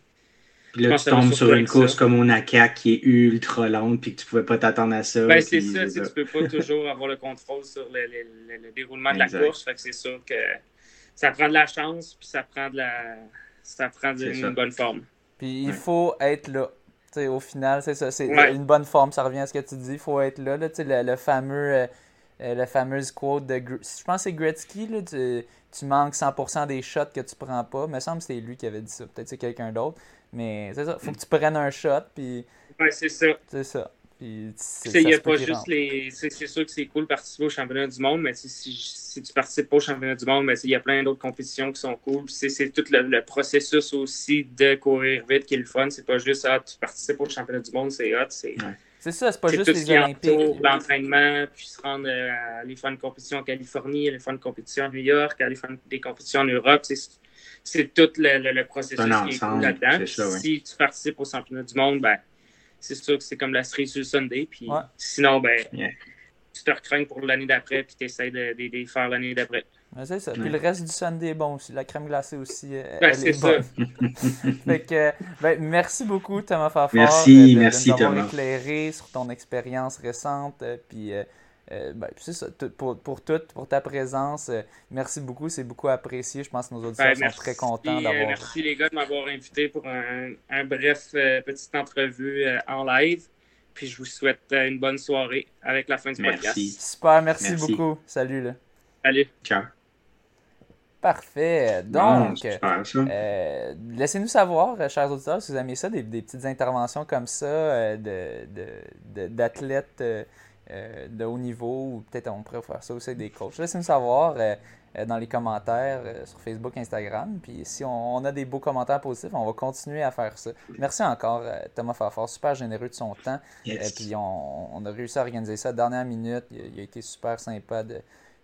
puis là, tu tombes sur une course comme au Naka qui est ultra longue puis que tu pouvais pas t'attendre à ça. Ben, c'est ça, tu peux pas toujours avoir le contrôle sur le, le, déroulement de la course. Fait que c'est sûr que ça prend de la chance puis ça prend de la ça prend une bonne forme. Puis il faut être là. au final, c'est ça. C'est une bonne forme, ça revient à ce que tu dis. Il faut être là. là le, le, fameux. Euh, euh, le fameuse quote de. Je pense que c'est Gretzky. Là, tu, tu manques 100% des shots que tu prends pas. Il me semble que c'est lui qui avait dit ça. Peut-être c'est quelqu'un d'autre. Mais c'est ça. faut que tu prennes un shot. Puis... Ouais, c'est ça. C'est ça. A pas juste les. C'est sûr que c'est cool de participer au championnat du monde, mais si, si tu participes pas au championnat du monde, il y a plein d'autres compétitions qui sont cool. C'est tout le, processus aussi de courir vite qui est le fun. C'est pas juste ah, tu participes au championnat du monde, c'est hot. C'est C'est ça, c'est pas juste les Olympiques. L'entraînement, puis se rendre euh, à aller faire une compétition en Californie, aller faire une compétition à New York, aller faire des compétitions en Europe. C'est tout le, processus qui est cool là-dedans. Si tu participes au championnat du monde, ben c'est sûr que c'est comme la cerise sur le Sunday. Puis sinon, ben, tu te recraignes pour l'année d'après, puis tu essaies de, de, faire l'année d'après. c'est ça. Puis le reste du Sunday est bon aussi. La crème glacée aussi. Ben, c'est ça. fait que, ben, merci beaucoup, Thomas Fafard. Merci, merci, Thomas. éclairé sur ton expérience récente. Euh, puis. Euh, euh, ben, c'est ça, pour, pour tout, pour ta présence. Euh, merci beaucoup, c'est beaucoup apprécié. Je pense que nos auditeurs sont très contents euh, d'avoir. merci les gars de m'avoir invité pour un, un bref petite entrevue en live. Puis je vous souhaite une bonne soirée avec la fin du podcast. Super, merci, beaucoup. Salut. Là. Salut. Ciao. Parfait. Donc, laissez-nous savoir, chers auditeurs, si vous aimez ça, des, petites interventions comme ça d'athlètes. De, de, euh, de haut niveau, ou peut-être on pourrait faire ça aussi avec des coachs. Laissez-nous savoir euh, euh, dans les commentaires sur Facebook, Instagram. Puis si on, a des beaux commentaires positifs, on va continuer à faire ça. Merci encore, Thomas Fafard, super généreux de son temps. et puis on, a réussi à organiser ça à la dernière minute. Il, a été super sympa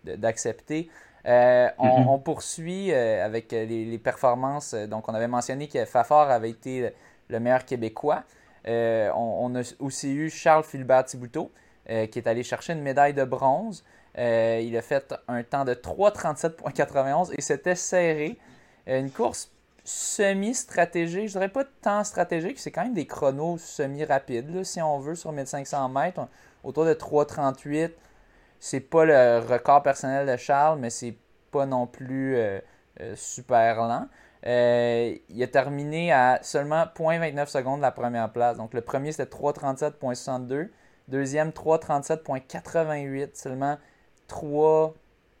d'accepter. De, mm-hmm. on, poursuit avec les, performances. Donc, on avait mentionné que Fafard avait été le meilleur Québécois. on, a aussi eu Charles Philbert Thibouteau, euh, qui est allé chercher une médaille de bronze. Euh, il a fait un temps de 3,37,91 et c'était serré. Euh, une course semi-stratégique, je dirais pas tant stratégique, c'est quand même des chronos semi-rapides, si on veut, sur 1500 mètres, autour de 3,38. C'est pas le record personnel de Charles, mais c'est pas non plus super lent. il a terminé à seulement 0.29 secondes la première place. Donc le premier c'était 3,37,62. Deuxième, 3,37,88, seulement 3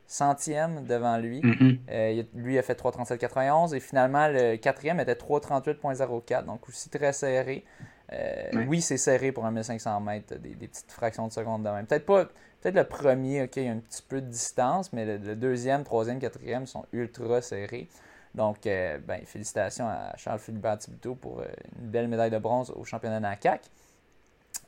centièmes devant lui. Mm-hmm. Euh, lui a fait 3,37,91 et finalement le quatrième était 3,38,04, donc aussi très serré. Euh, oui, c'est serré pour un 1500 mètres, des, petites fractions de seconde de même. Peut-être pas, peut-être le premier, ok, il y a un petit peu de distance, mais le, deuxième, troisième, quatrième sont ultra serrés. Donc, euh, ben, félicitations à Charles Philibert Thibodeau pour une belle médaille de bronze au championnat NACAC.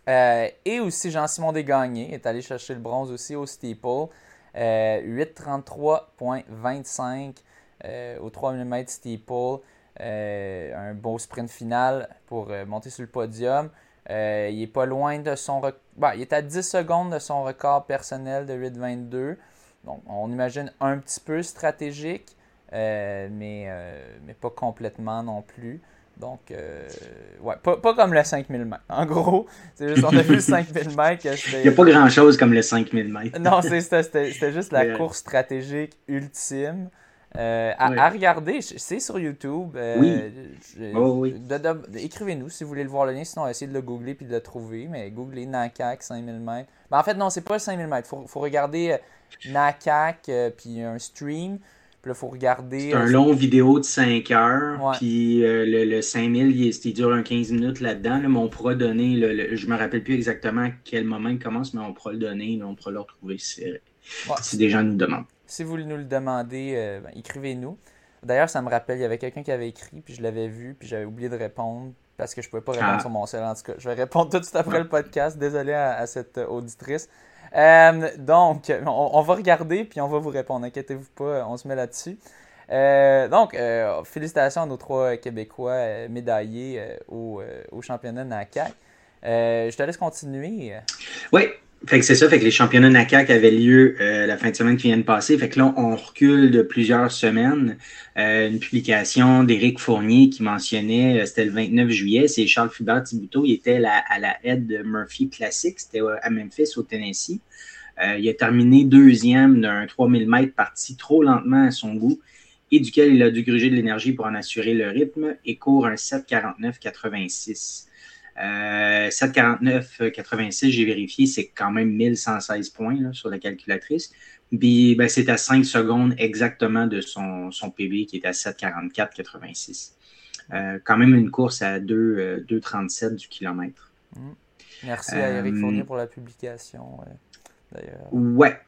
Euh, et aussi Jean-Simon Desgagnés est allé chercher le bronze aussi au steeple. 8.33.25 euh, euh, au 3 mm steeple. un beau sprint final pour monter sur le podium. il est pas loin de son bah, il est à 10 secondes de son record personnel de 8.22. Donc on imagine un petit peu stratégique, mais, mais pas complètement non plus. Donc, euh, ouais, pas, pas, comme le 5000 mètres. En gros, c'est juste, on a vu le 5000 mètres. Il n'y a pas grand-chose comme le 5000 mètres. non, c'était juste la course stratégique ultime. Euh, à, regarder, c'est sur YouTube. Euh, oui. Oh, oui. Écrivez-nous si vous voulez le voir le lien, sinon essayez de le googler puis de le trouver. Mais googlez NACAC 5000 mètres. Ben, en fait, non, c'est pas le 5000 mètres. Il faut, regarder NACAC puis un stream. Puis là, il faut regarder. C'est un euh, long vidéo de 5 heures. Puis euh, le, le, 5000, il, il, dure un 15 minutes là-dedans. mais on pourra donner. Le, je me rappelle plus exactement à quel moment il commence, mais on pourra le donner. on pourra le retrouver si, si, des gens nous demandent. Si vous nous le demandez, euh, ben, écrivez-nous. D'ailleurs, ça me rappelle, il y avait quelqu'un qui avait écrit, puis je l'avais vu, puis j'avais oublié de répondre parce que je ne pouvais pas répondre ah. sur mon cell. En tout cas, je vais répondre tout de suite après le podcast. Désolé à cette auditrice. Euh, donc, on, va regarder puis on va vous répondre. Inquiétez-vous pas, on se met là-dessus. Euh, donc, euh, félicitations à nos trois Québécois médaillés au, au, championnat NACAC. je te laisse continuer. Oui, fait que c'est ça, fait que les championnats NACAC avaient lieu euh, la fin de semaine qui vient de passer. Fait que là, on recule de plusieurs semaines. Euh, une publication d'Éric Fournier qui mentionnait, euh, c'était le 29 juillet, c'est Charles Fubert Thibouteau, il était à la aide de Murphy Classic, c'était à Memphis, au Tennessee. il a terminé deuxième d'un 3000 mètres parti trop lentement à son goût et duquel il a dû gruger de l'énergie pour en assurer le rythme et court un 7,49,86. 749,86, euh, j'ai vérifié, c'est quand même 1116 points sur la calculatrice. Puis ben, c'est à 5 secondes exactement de son, son PB qui est à 744,86. Euh, quand même une course à 2,37 euh, du kilomètre. Mmh. Merci à Eric Fournier pour la publication, d'ailleurs. Ouais,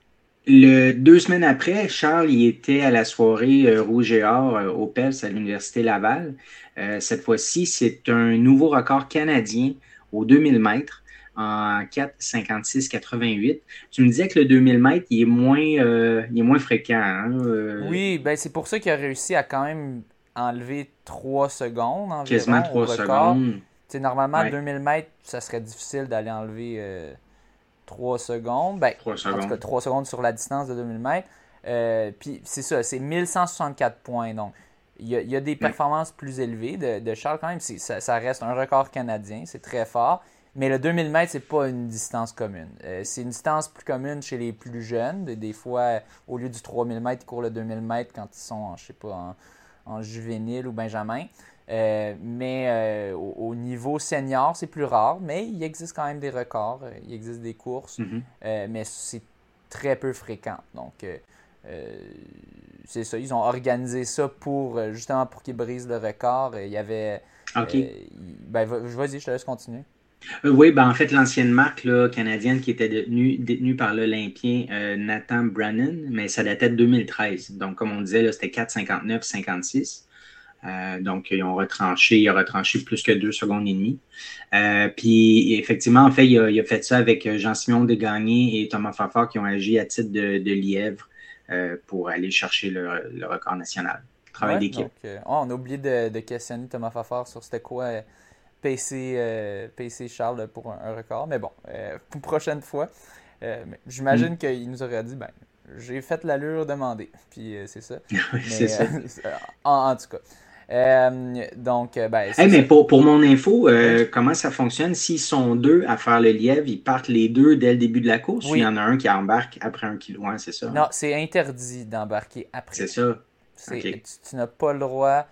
le, deux semaines après, Charles il était à la soirée euh, Rouge et Or euh, au PELS à l'Université Laval. Euh, cette fois-ci, c'est un nouveau record canadien aux 2000 mètres en 4,56,88. Tu me disais que le 2000 mètres, il est moins, il est moins fréquent. Hein, oui, ben c'est pour ça qu'il a réussi à quand même enlever 3 secondes environ Quasiment 3 secondes. normalement, 2000 mètres, ça serait difficile d'aller enlever 3 secondes. Ben, 3 secondes. En tout cas, 3 secondes sur la distance de 2000 mètres. Euh, puis c'est ça, c'est 1164 points. Donc, il y a, des performances plus élevées de, Charles quand même. Ça, reste un record canadien, c'est très fort. Mais le 2000 mètres, c'est pas une distance commune. Euh, c'est une distance plus commune chez les plus jeunes. Des, fois, au lieu du 3000 mètres, ils courent le 2000 mètres quand ils sont, je sais pas, en, en juvénile ou benjamin. Euh, mais euh, au, niveau senior, c'est plus rare, mais il existe quand même des records, euh, il existe des courses, mhm. mais c'est très peu fréquent. Donc, c'est ça, ils ont organisé ça pour justement pour qu'ils brisent le record. Il y avait. OK. ben, vas-y, je te laisse continuer. oui, ben en fait, l'ancienne marque là, canadienne qui était détenue, détenue par l'Olympien Nathan Brannan, mais ça datait de 2013. Donc, comme on disait, c'était 4,59-56. Euh, donc, ils ont retranché, il a retranché plus que deux secondes et demie. Euh, puis, effectivement, en fait, il a, fait ça avec Jean-Simon Desgagnés et Thomas Fafard qui ont agi à titre de, lièvre euh, pour aller chercher le, record national. Travail d'équipe. Oh, on a oublié de, questionner Thomas Fafard sur c'était quoi PC, PC Charles pour un, record. Mais bon, pour prochaine fois. J'imagine mm. qu'il nous aurait dit, ben, j'ai fait l'allure demandée. Puis c'est ça. c'est ça. en, tout cas. Euh, donc, euh, ben, mais pour, pour, mon info, euh, comment ça fonctionne? S'ils sont deux à faire le lièvre, ils partent les deux dès le début de la course ou il y en a un qui embarque après un kilo? c'est ça? Non, c'est interdit d'embarquer après. C'est ça. Tu, n'as pas le droit.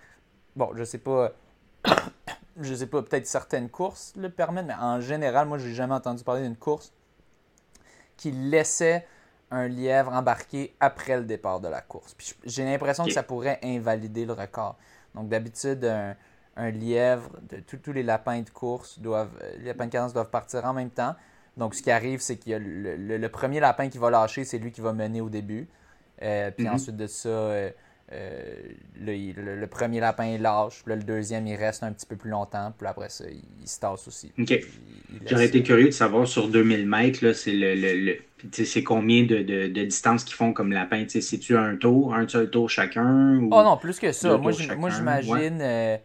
Bon, je sais pas. je sais pas, peut-être certaines courses le permettent, mais en général, moi, j'ai jamais entendu parler d'une course qui laissait un lièvre embarquer après le départ de la course. J'ai l'impression que ça pourrait invalider le record. Donc d'habitude, un, lièvre, de, tous les lapins de course doivent, les lapins de cadence doivent partir en même temps. Donc ce qui arrive, c'est qu'il y a le, premier lapin qui va lâcher, c'est lui qui va mener au début. Euh, puis mhm. ensuite de ça, euh, euh, le, premier lapin lâche, puis le deuxième il reste un petit peu plus longtemps, puis après ça, il, se tasse aussi. J'aurais été curieux de savoir sur 2000 mètres, c'est le, c'est combien de, de, de distance qu'ils font comme lapin? C'est-tu un tour, un seul tour chacun? Ou oh non, plus que ça. Moi, j'imagine. Euh,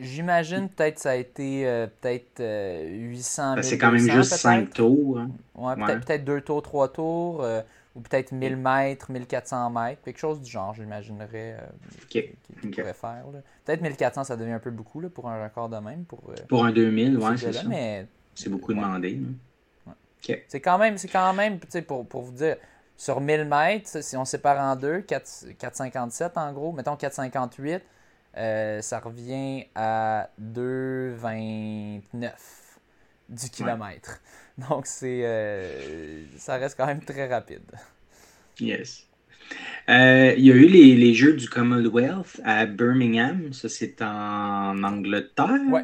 j'imagine peut-être ça a été euh, peut-être 800 C'est quand même juste 5 tours. Hein. Ouais, peut-être deux tours, trois tours. Ou peut-être 1000 mètres, 1400 mètres, quelque chose du genre, j'imaginerais, qu'il pourrait faire. Peut-être 1400, ça devient un peu beaucoup là, pour un record de même. Pour, pour un 2000, oui, c'est ça. Mais... C'est beaucoup demandé. C'est quand même, c'est quand même pour, pour vous dire, sur 1000 mètres, si on sépare en deux, 4, 4,57 en gros, mettons 4,58, euh, ça revient à 2,29 du kilomètre. Donc, c'est, euh, ça reste quand même très rapide. Yes. Euh, il y a eu les, les, Jeux du Commonwealth à Birmingham. Ça, c'est en Angleterre. Ouais.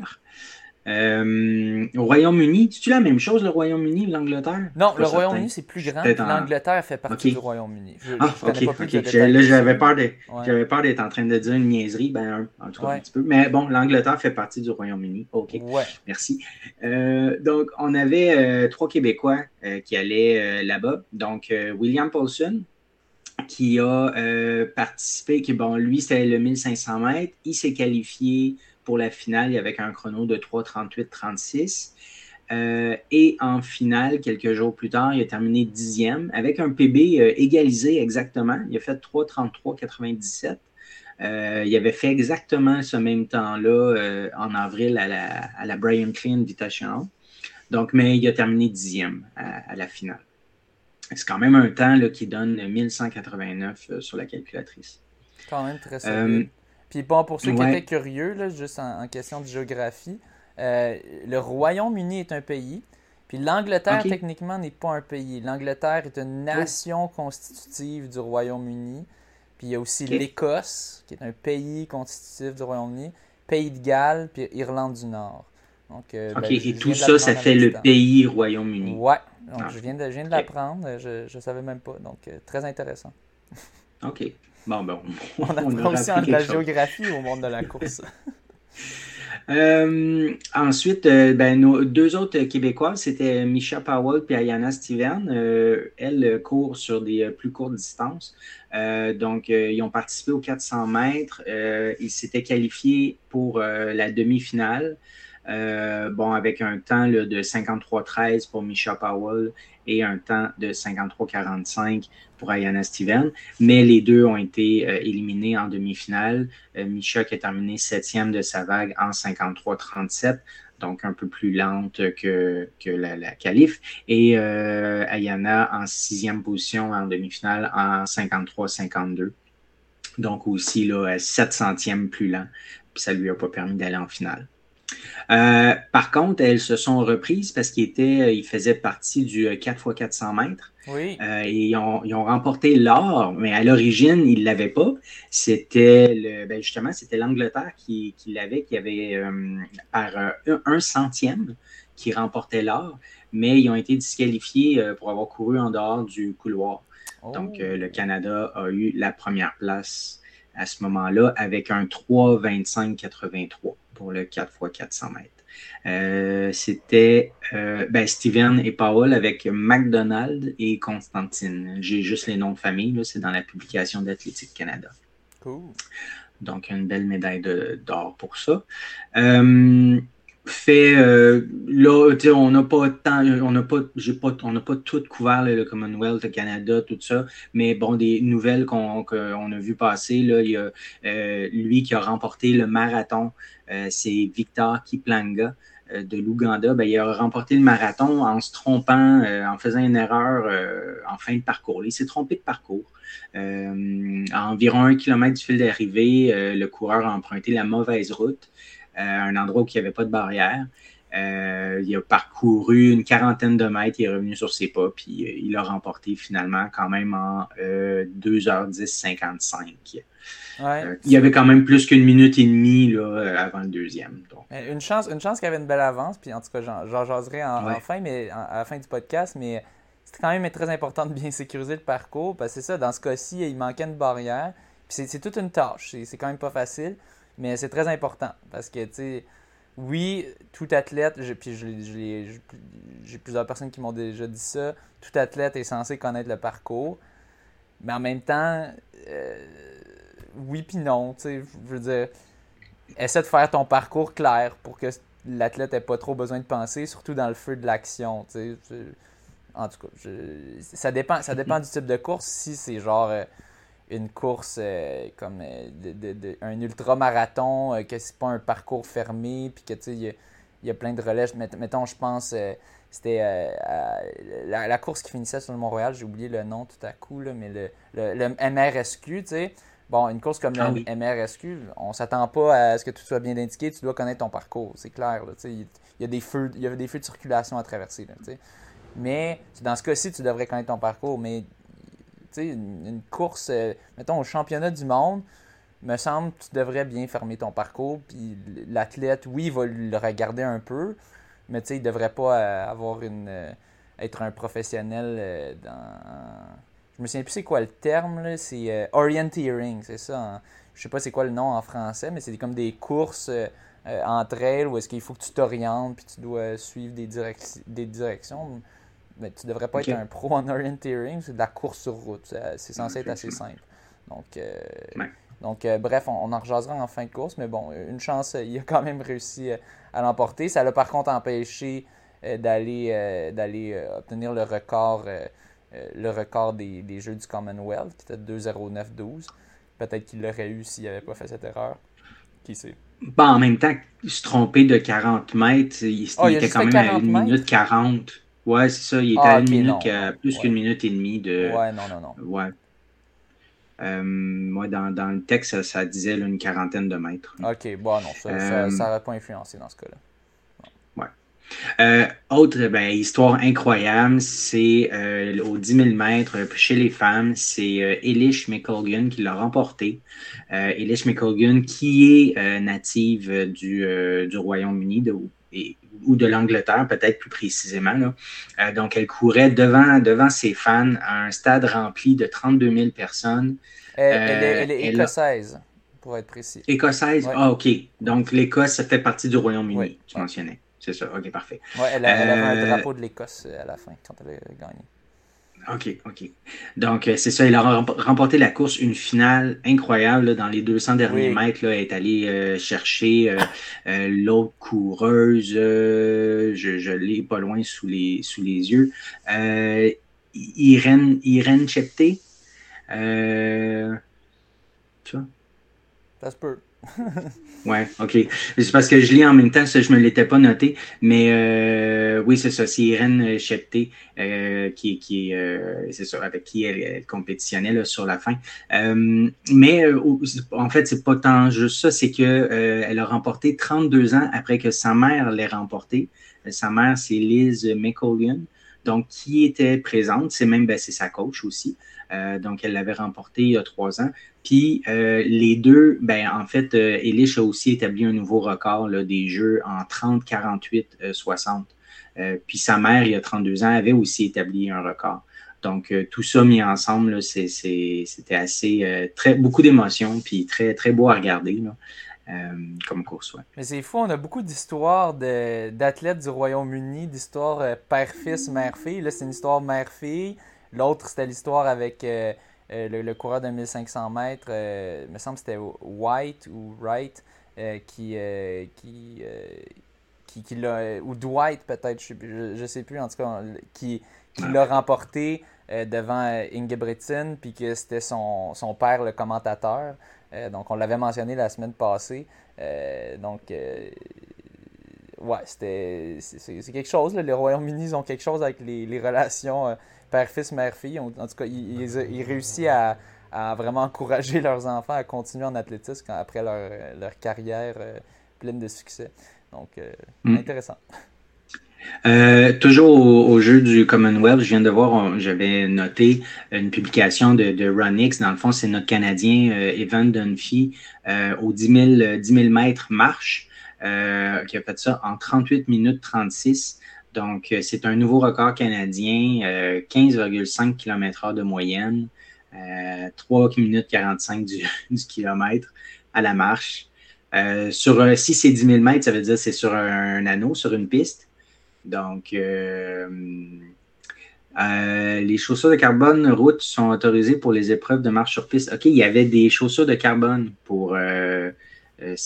Euh, au Royaume-Uni, c'est-tu la même chose, le Royaume-Uni l'Angleterre? Non, le Royaume-Uni, c'est plus grand. L'Angleterre fait partie du Royaume-Uni. ah, ok, ok. Là, j'avais peur d'être en train de dire une niaiserie, ben, en tout cas, un petit peu. Mais bon, l'Angleterre fait partie du Royaume-Uni. Ok, merci. Euh, donc, on avait euh, trois Québécois qui allaient là-bas. Donc, William Paulson, qui a participé, qui, bon, lui, c'était le 1500 mètres. Il s'est qualifié pour la finale avec un chrono de 3.38-36. Euh, et en finale, quelques jours plus tard, il a terminé dixième avec un PB euh, égalisé exactement. Il a fait 3.33-97. Euh, il avait fait exactement ce même temps-là en avril à la, Brian Clean Invitational. Donc, mais il a terminé dixième à, la finale. C'est quand même un temps là, qui donne 1189 sur la calculatrice. Quand même très solide. Puis bon, pour ceux qui étaient curieux, là, juste en, question de géographie, euh, le Royaume-Uni est un pays. Puis l'Angleterre, techniquement, n'est pas un pays. L'Angleterre est une nation constitutive du Royaume-Uni. Puis il y a aussi l'Écosse, qui est un pays constitutif du Royaume-Uni, Pays de Galles, puis Irlande du Nord. Donc, euh, ben, et tout ça, ça fait le pays Royaume-Uni. Ouais, donc ah. je viens de, de l'apprendre, je ne savais même pas. Donc, euh, très intéressant. OK. Bon, ben, on, on a aussi de la géographie au monde de la course. Euh, ensuite, euh, ben, nos deux autres Québécois, c'était Misha Powell et Ayana Steven. Euh, elles courent sur des plus courtes distances. donc, ils ont participé aux 400 mètres. ils s'étaient qualifiés pour la demi-finale. Bon, avec un temps de 53-13 pour Misha Powell et un temps de 53-45 pour Ayana Steven, mais les deux ont été euh, éliminés en demi-finale. Euh, Misha qui a terminé septième de sa vague en 53-37, donc un peu plus lente que, la, la qualif, et euh, Ayana en sixième position en demi-finale en 53-52. Donc aussi là, 7 centièmes plus lent, puis ça lui a pas permis d'aller en finale. Euh, par contre, elles se sont reprises parce qu'ils étaient, ils faisaient partie du 4x400 mètres. Oui. Euh, et ils ont, ils ont remporté l'or, mais à l'origine, ils ne l'avaient pas. C'était le, ben justement, c'était l'Angleterre qui, qui l'avait, qui avait euh, par un, centième qui remportait l'or, mais ils ont été disqualifiés pour avoir couru en dehors du couloir. Donc, oh. le Canada a eu la première place à ce moment-là avec un 3,25,83 pour le 4 x 400 mètres. Euh, c'était euh, ben, Steven et Paul avec McDonald et Constantine. J'ai juste les noms de famille, c'est dans la publication d'Athlétique Canada. Cool. Donc, une belle médaille d'or pour ça. Euh, fait euh, là, on n'a pas tout couvert le Commonwealth, le Canada, tout ça, mais bon, des nouvelles qu'on a vu passer, là, il y a euh, lui qui a remporté le marathon, euh, c'est Victor Kiplanga de l'Ouganda, ben, il a remporté le marathon en se trompant, en faisant une erreur en fin de parcours. Il s'est trompé de parcours. à environ un kilomètre du fil d'arrivée, le coureur a emprunté la mauvaise route. Euh, un endroit où il n'y avait pas de barrière. Euh, il a parcouru une quarantaine de mètres, il est revenu sur ses pas, puis euh, il a remporté finalement quand même en 2h10 55. il y avait quand même plus qu'une minute et demie là, avant le deuxième. Une chance, une chance qu'il y avait une belle avance, puis en tout cas, j'en jaserai en, fin, mais à la fin du podcast, mais c'était quand même très important de bien sécuriser le parcours, parce que c'est ça, dans ce cas-ci, il manquait une barrière, puis c'est toute une tâche, c'est quand même pas facile. Mais c'est très important parce que, tu sais, oui, tout athlète, puis j'ai plusieurs personnes qui m'ont déjà dit ça, tout athlète est censé connaître le parcours, mais en même temps, euh, oui puis non, tu sais, je veux dire, essaie de faire ton parcours clair pour que l'athlète ait pas trop besoin de penser, surtout dans le feu de l'action, tu sais. en tout cas, ça dépend, ça dépend du type de course. Si c'est genre une course comme de, un ultra-marathon, que c'est pas un parcours fermé, puis que tu sais, il y, a plein de relais. Mettons, je pense, c'était la, course qui finissait sur le Mont-Royal, j'ai oublié le nom tout à coup, là, mais le, le, MRSQ, tu sais. Bon, une course comme ah le MRSQ, on s'attend pas à ce que tout soit bien indiqué, tu dois connaître ton parcours, c'est clair. il, y a des feux, il y a des feux de circulation à traverser. mais dans ce cas-ci, tu devrais connaître ton parcours. Mais une, une course, euh, mettons, au championnat du monde, me semble que tu devrais bien fermer ton parcours. Puis l'athlète, oui, il va le regarder un peu, mais il ne devrait pas euh, avoir une, euh, être un professionnel dans je me souviens plus c'est quoi le terme, c'est orienteering, c'est ça. Hein. Je sais pas c'est quoi le nom en français, mais c'est comme des courses entre elles où est-ce qu'il faut que tu t'orientes puis tu dois suivre des, des directions. Mais tu devrais pas être un pro en orienteering, c'est de la course sur route. C'est censé être assez simple. Donc, donc bref, on, en rejasera en fin de course, mais bon, une chance, il a quand même réussi à l'emporter. Ça l'a par contre empêché d'aller d'aller obtenir le record euh, le record des, des, Jeux du Commonwealth, qui était 2.09.12. Peut-être qu'il l'aurait eu s'il n'avait pas fait cette erreur. Qui sait? Bon, en même temps, se tromper de 40 mètres, il, oh, était quand même à 1 minute 40. Ouais, c'est ça. Il était ah, à une minute, plus qu'une minute et demie de. Ouais, non, non, non. Ouais. Euh, moi, dans, dans, le texte, ça, disait une quarantaine de mètres. Ok, bon, non, ça n'aurait euh, pas influencé dans ce cas-là. Euh, autre ben, histoire incroyable, c'est euh, aux 10 000 mètres chez les femmes, c'est euh, Elish McColgan qui l'a remporté. Euh, Elish McColgan qui est native du, du Royaume-Uni ou de l'Angleterre, peut-être plus précisément. Là. donc, elle courait devant, devant ses fans à un stade rempli de 32 000 personnes. Elle, est, écossaise, pour être précis. Écossaise? Ah, OK. Donc, l'Écosse, ça fait partie du Royaume-Uni, tu mentionnais. C'est ça, ok, parfait. Ouais, elle, avait un euh, drapeau de l'Écosse euh, à la fin, quand elle a gagné. OK, OK. Donc, euh, c'est ça, elle a remporté la course, une finale incroyable dans les 200 derniers mètres. Là, elle est allée chercher l'autre coureuse, je, je l'ai pas loin sous les, sous les yeux, Irène, Irène Chepté. tu vois? Ça se peut. Ouais, ok. C'est parce que je lis en même temps, ça, je ne me l'étais pas noté. Mais euh, oui, c'est ça, c'est Irène Chepté euh, qui, euh, c'est ça, avec qui elle, compétitionnait sur la fin. mais en fait, c'est pas tant juste ça, c'est que elle a remporté 32 ans après que sa mère l'ait remporté. Sa mère, c'est Liz McCollion. Donc, qui était présente, c'est même ben, sa coach aussi. donc, elle l'avait remporté il y a trois ans. Puis euh, les deux, ben, en fait, euh, Elish a aussi établi un nouveau record là, des jeux en 30, 48, 60. puis sa mère, il y a 32 ans, avait aussi établi un record. Donc, euh, tout ça mis ensemble, c'était assez, très, beaucoup d'émotions, puis très, très beau à regarder comme course. Mais c'est fou, on a beaucoup d'histoires d'athlètes du Royaume-Uni, d'histoires père-fils, mère-fille. Là, c'est une histoire mère-fille. L'autre, c'était l'histoire avec euh, le, coureur de 1500 mètres, euh, il me semble que c'était White ou Wright euh, qui, qui, qui, qui l'a, ou Dwight peut-être, je ne sais plus en tout cas, qui, qui l'a remporté devant Ingebrigtsen, puis que c'était son, son, père le commentateur. Donc on l'avait mentionné la semaine passée. donc ouais, c'était c'est quelque chose. les Royaumes-Unis ont quelque chose avec les, les relations père-fils, mère-fille. En tout cas, ils, réussissent à, vraiment encourager leurs enfants à continuer en athlétisme après leur, carrière euh, pleine de succès. Donc, euh, hmm. intéressant. Euh, toujours au, jeu du Commonwealth, je viens de voir, j'avais noté une publication de, de Ronix. Dans le fond, c'est notre Canadien Evan Dunphy aux 10 000, 10 000 mètres marche, qui a fait ça en 38 minutes 36. Donc, euh, c'est un nouveau record canadien, 15,5 km/h de moyenne, 3 euh, minutes 45 du, kilomètre à la marche. Euh, si c'est 10 000 mètres, ça veut dire que c'est sur un, anneau, sur une piste. Donc, les chaussures de carbone route sont autorisées pour les épreuves de marche sur piste. OK, il y avait des chaussures de carbone pour euh,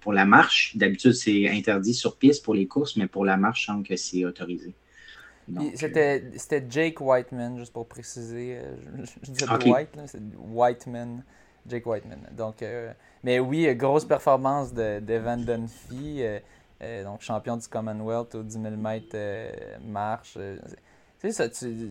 pour la marche, d'habitude, c'est interdit sur piste pour les courses, mais pour la marche, je sens que c'est autorisé. C'était Jake Whiteman, juste pour préciser. Je, disais White, c'est Whiteman. Jake Whiteman. Donc, mais oui, grosse performance d'Evan de, Dunphy, donc champion du Commonwealth au 10 000 mètres marche. tu sais, ça, tu,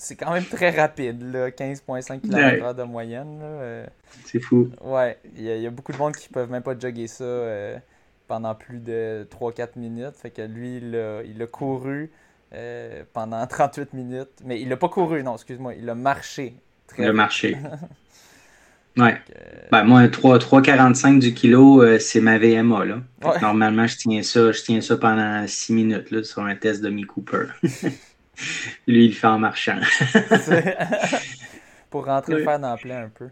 c'est quand même très rapide, 15,5 km de moyenne. Euh. C'est fou. Ouais, il y, a beaucoup de monde qui peuvent même pas jogger ça euh, pendant plus de 3-4 minutes. Fait que lui, il a, couru euh, pendant 38 minutes. Mais il l'a pas couru, non, excuse-moi, il a marché. il a marché. ouais. Ben, moi, 3,45 du kilo, c'est ma VMA. Là. Normalement, je tiens ça, je tiens ça pendant 6 minutes là, sur un test de Mi Cooper. Lui, il le fait en marchant. Pour rentrer le faire dans le plein un peu.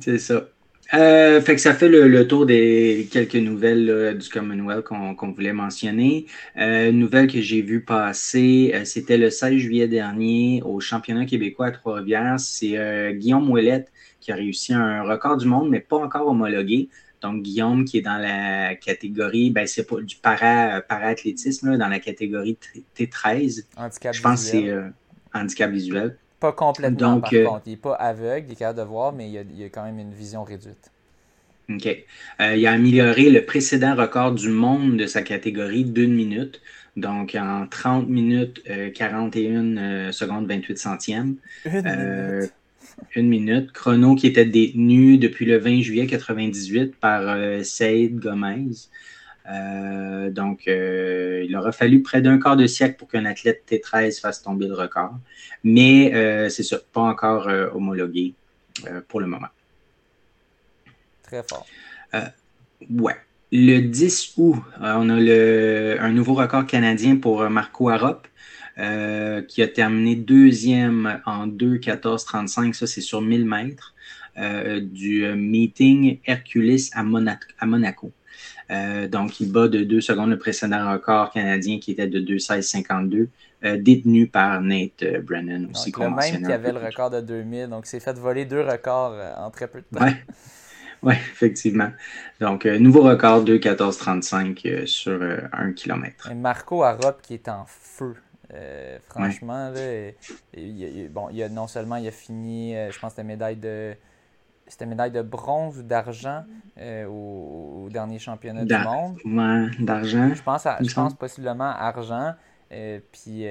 C'est ça. Euh, fait que ça fait le, tour des quelques nouvelles du Commonwealth qu'on voulait mentionner. Euh, une nouvelle que j'ai vue passer, euh, c'était le 16 juillet dernier au championnat québécois à Trois-Rivières. C'est Guillaume Ouellette qui a réussi un record du monde, mais pas encore homologué. Donc, Guillaume, qui est dans la catégorie, ben, c'est pas du para, para-athlétisme, dans la catégorie T13. Handicap Je pense que c'est euh, handicap visuel. Pas complètement, Donc, par euh, contre. Il n'est pas aveugle, il est capable de voir, mais il a, a quand même une vision réduite. OK. Euh, il a amélioré le précédent record du monde de sa catégorie d'une minute. Donc, en 30 minutes, 41 secondes 28 centièmes. Une une minute. Chrono qui était détenu depuis le 20 juillet 1998 par euh, Saïd Gomez. Euh, donc, euh, il aura fallu près d'un quart de siècle pour qu'un athlète T13 fasse tomber le record. Mais c'est ça, pas encore homologué pour le moment. Très fort. ouais. Le 10 août, on a le, un nouveau record canadien pour Marco Arop. Euh, qui a terminé deuxième en 2-14-35, ça c'est sur 1000 mètres, euh, du meeting Hercules à, Monaco. Euh, donc, il bat de 2 secondes le précédent record canadien qui était de 2-16-52, détenu par Nate Brennan aussi. Donc, le même qui avait le record de 2000, donc c'est fait voler deux records en très peu de temps. Oui, ouais, effectivement. Donc, nouveau record 2-14-35 sur 1 km. Et Marco Arop qui est en feu. Euh, franchement, il, bon, il a, non seulement il a fini, euh, je pense, c'était médaille de c'était médaille de bronze ou d'argent euh, au, dernier championnat du monde. d'argent. Je pense, je pense possiblement argent. puis,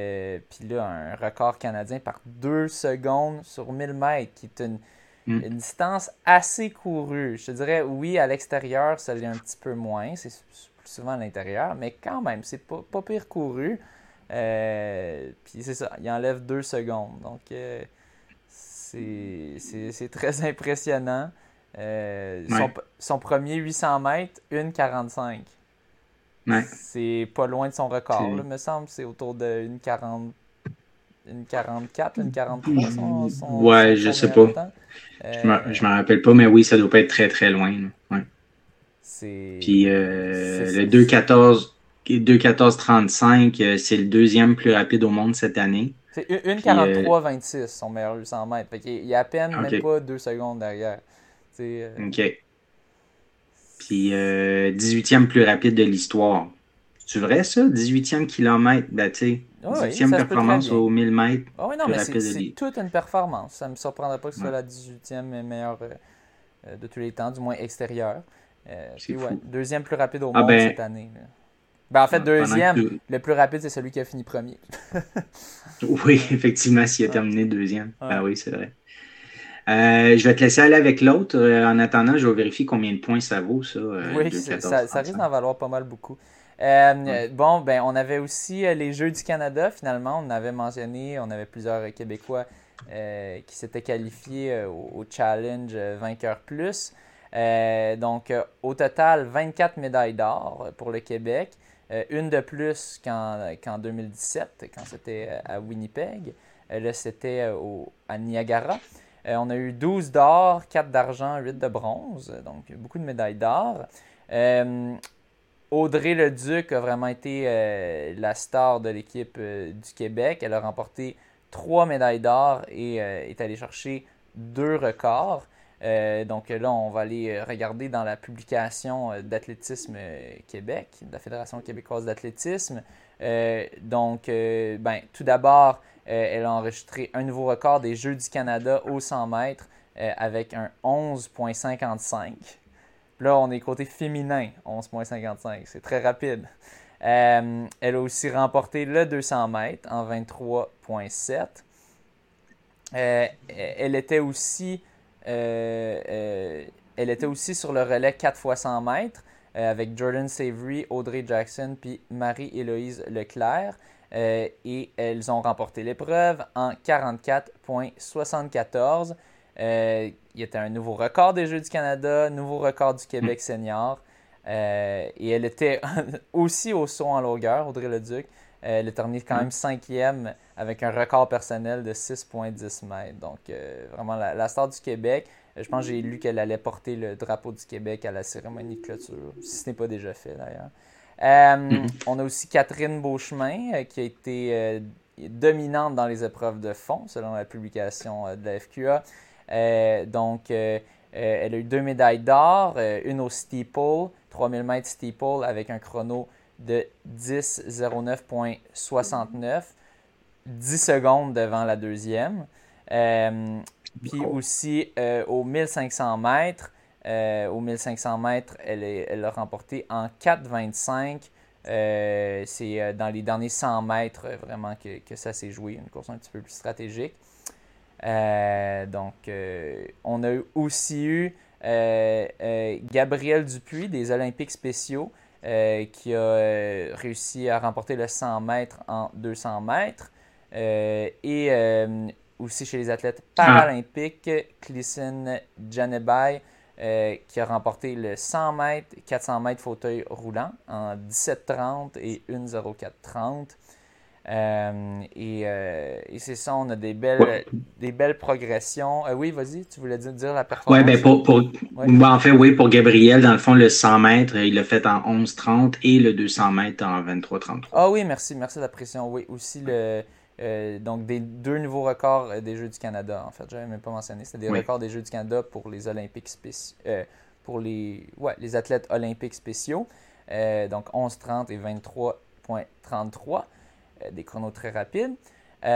puis là, un record canadien par deux secondes sur 1000 mètres, qui est une, mm. une distance assez courue. Je te dirais, oui, à l'extérieur, ça l'est un petit peu moins. C'est plus souvent à l'intérieur, mais quand même, c'est pas, pas pire couru. Euh, puis c'est ça, il enlève deux secondes. Donc, euh, c'est très impressionnant. Euh, son, premier 800 mètres, 1,45. Ouais. C'est pas loin de son record, il me semble. C'est autour de 1,40. Une 44, une 43, son, son Ouais, je sais pas. Je me rappelle pas, mais oui, ça doit pas être très très loin. Ouais. Puis le 2,14 2,14,35, euh, c'est le deuxième plus rapide au monde cette année. C'est 1,43,26 euh, son meilleur 800 mètres. il y a à peine même pas deux secondes derrière. Euh, OK. Puis 18e plus rapide de l'histoire. C'est vrai ça? 18e kilomètre, ben tu 18e performance au 1000 mètres. Ah oui, non, mais c'est toute une performance. Ça ne me surprendrait pas que ce soit la 18e meilleure de tous les temps, du moins extérieure. puis ouais, deuxième plus rapide au ah, monde ben, cette année. Ben, en fait, deuxième, le plus rapide, c'est celui qui a fini premier. oui, effectivement, s'il a terminé deuxième. Ah oui, c'est vrai. Euh, je vais te laisser aller avec l'autre. Euh, en attendant, je vais vérifier combien de points ça vaut, ça. Euh, oui, ça, risque d'en valoir pas mal beaucoup. Bon, ben, on avait aussi les Jeux du Canada, finalement. On avait mentionné, on avait plusieurs Québécois qui s'étaient qualifiés au, Challenge Vainqueur Plus. donc, au total, 24 médailles d'or pour le Québec. Euh, une de plus qu'en 2017, quand c'était euh, à Winnipeg. Euh, là, c'était à Niagara. on a eu 12 d'or, 4 d'argent, 8 de bronze, donc beaucoup de médailles d'or. Audrey Leduc a vraiment été la star de l'équipe du Québec. Elle a remporté 3 médailles d'or et est allée chercher deux records. Euh, donc là, on va aller euh, regarder dans la publication euh, d'Athlétisme Québec, de la Fédération québécoise d'athlétisme. donc, ben, tout d'abord, elle a enregistré un nouveau record des Jeux du Canada au 100 mètres avec un 11,55. Là, on est côté féminin, 11,55. C'est très rapide. elle a aussi remporté le 200 mètres en 23,7. elle était aussi elle était aussi sur le relais 4 x 100 mètres euh, avec Jordan Savory, Audrey Jackson puis Marie-Héloïse Leclerc. et elles ont remporté l'épreuve en 44,74. il y était un nouveau record des Jeux du Canada, nouveau record du Québec mm. senior. et elle était aussi au saut en longueur, Audrey Leduc. Elle a terminé quand même cinquième avec un record personnel de 6,10 mètres. Donc, euh, vraiment, la, star du Québec. Euh, je pense que j'ai lu qu'elle allait porter le drapeau du Québec à la cérémonie de clôture, si ce n'est pas déjà fait d'ailleurs. Euh, mm-hmm. On a aussi Catherine Beauchemin, qui a été dominante dans les épreuves de fond, selon la publication de la FQA. donc, elle a eu deux médailles d'or, une au steeple, 3000 mètres steeple, avec un chrono de 10.09.69. 10 secondes devant la deuxième. Euh, puis aussi euh, au 1500 mètres, euh, au 1500 mètres, elle, elle a remporté en 4,25. c'est dans les derniers 100 mètres vraiment que, que ça s'est joué, une course un petit peu plus stratégique. donc, on a aussi eu Gabriel Dupuis des Olympiques spéciaux qui a réussi à remporter le 100 mètres en 200 mètres. Euh, et euh, aussi chez les athlètes paralympiques, Clisson Janebay, euh, qui a remporté le 100 mètres, 400 mètres fauteuil roulant en 17,30 et 1,04,30. Euh, et, et c'est ça, on a des belles, des belles progressions. oui, vas-y, tu voulais dire, la performance? Ben, pour, pour ben, en fait, oui, pour Gabriel, dans le fond, le 100 mètres, il l'a fait en 11,30 et le 200 mètres en 23,33. Ah oui, merci, merci de la pression. Oui, aussi le, euh, donc, des deux nouveaux records euh, des Jeux du Canada, en fait. Je n'avais même pas mentionné. C'était des records des Jeux du Canada pour les Olympiques spéciaux. Euh, pour les, ouais, les athlètes olympiques spéciaux. donc, 11,30 et 23,33. Des chronos très rapides. et,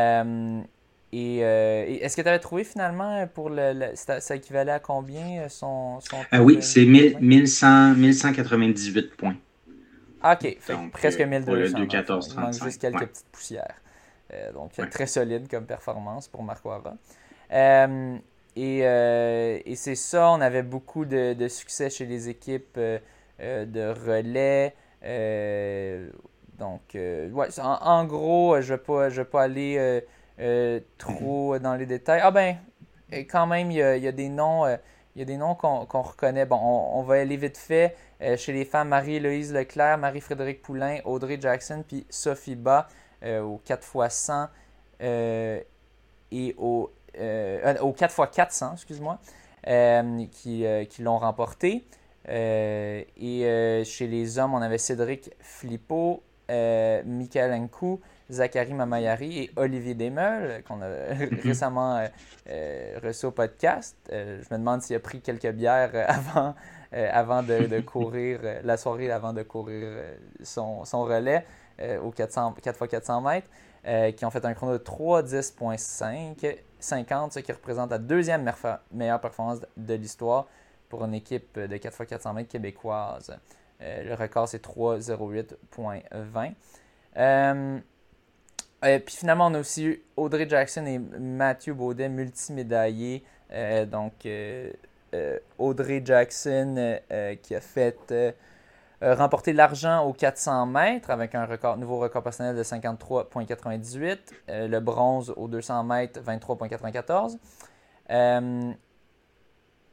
est-ce que tu avais trouvé finalement pour le. ça, équivalait à combien son. son oui, c'est 1198 points? OK, presque 1200. Il manque juste quelques petites poussières. Euh, donc, très solide comme performance pour Marco euh, euh, et, c'est ça, on avait beaucoup de, succès chez les équipes de relais. Donc, ouais, en, gros, je ne vais, vais, pas aller trop dans les détails. Ah ben, quand même, il y a, des noms. il y a des noms qu'on reconnaît. Bon, on, va aller vite fait. chez les femmes, Marie-Héloïse Leclerc, Marie-Frédéric Poulain, Audrey Jackson, puis Sophie Bas. Euh, au 4x100 euh, et au, euh, au 4x400, excuse-moi, qui, qui l'ont remporté. et chez les hommes, on avait Cédric Flippo, Michael Nkou, Zachary Mamayari et Olivier Desmeules, qu'on a récemment reçu au podcast. je me demande s'il a pris quelques bières avant, avant de, courir, la soirée avant de courir son, son relais. Euh, aux 400, 4x400 mètres, euh, qui ont fait un chrono de 3.10.5, 50, ce qui représente la deuxième meilleure performance de l'histoire pour une équipe de 4x400 mètres québécoise. Euh, le record, c'est 3.08.20. puis finalement, on a aussi Audrey Jackson et Matthew Baudet, multimédaillés. donc, Audrey Jackson qui a fait euh, remporté l'argent aux 400 mètres avec un nouveau record personnel de 53,98. Euh, le bronze aux 200 mètres, 23,94.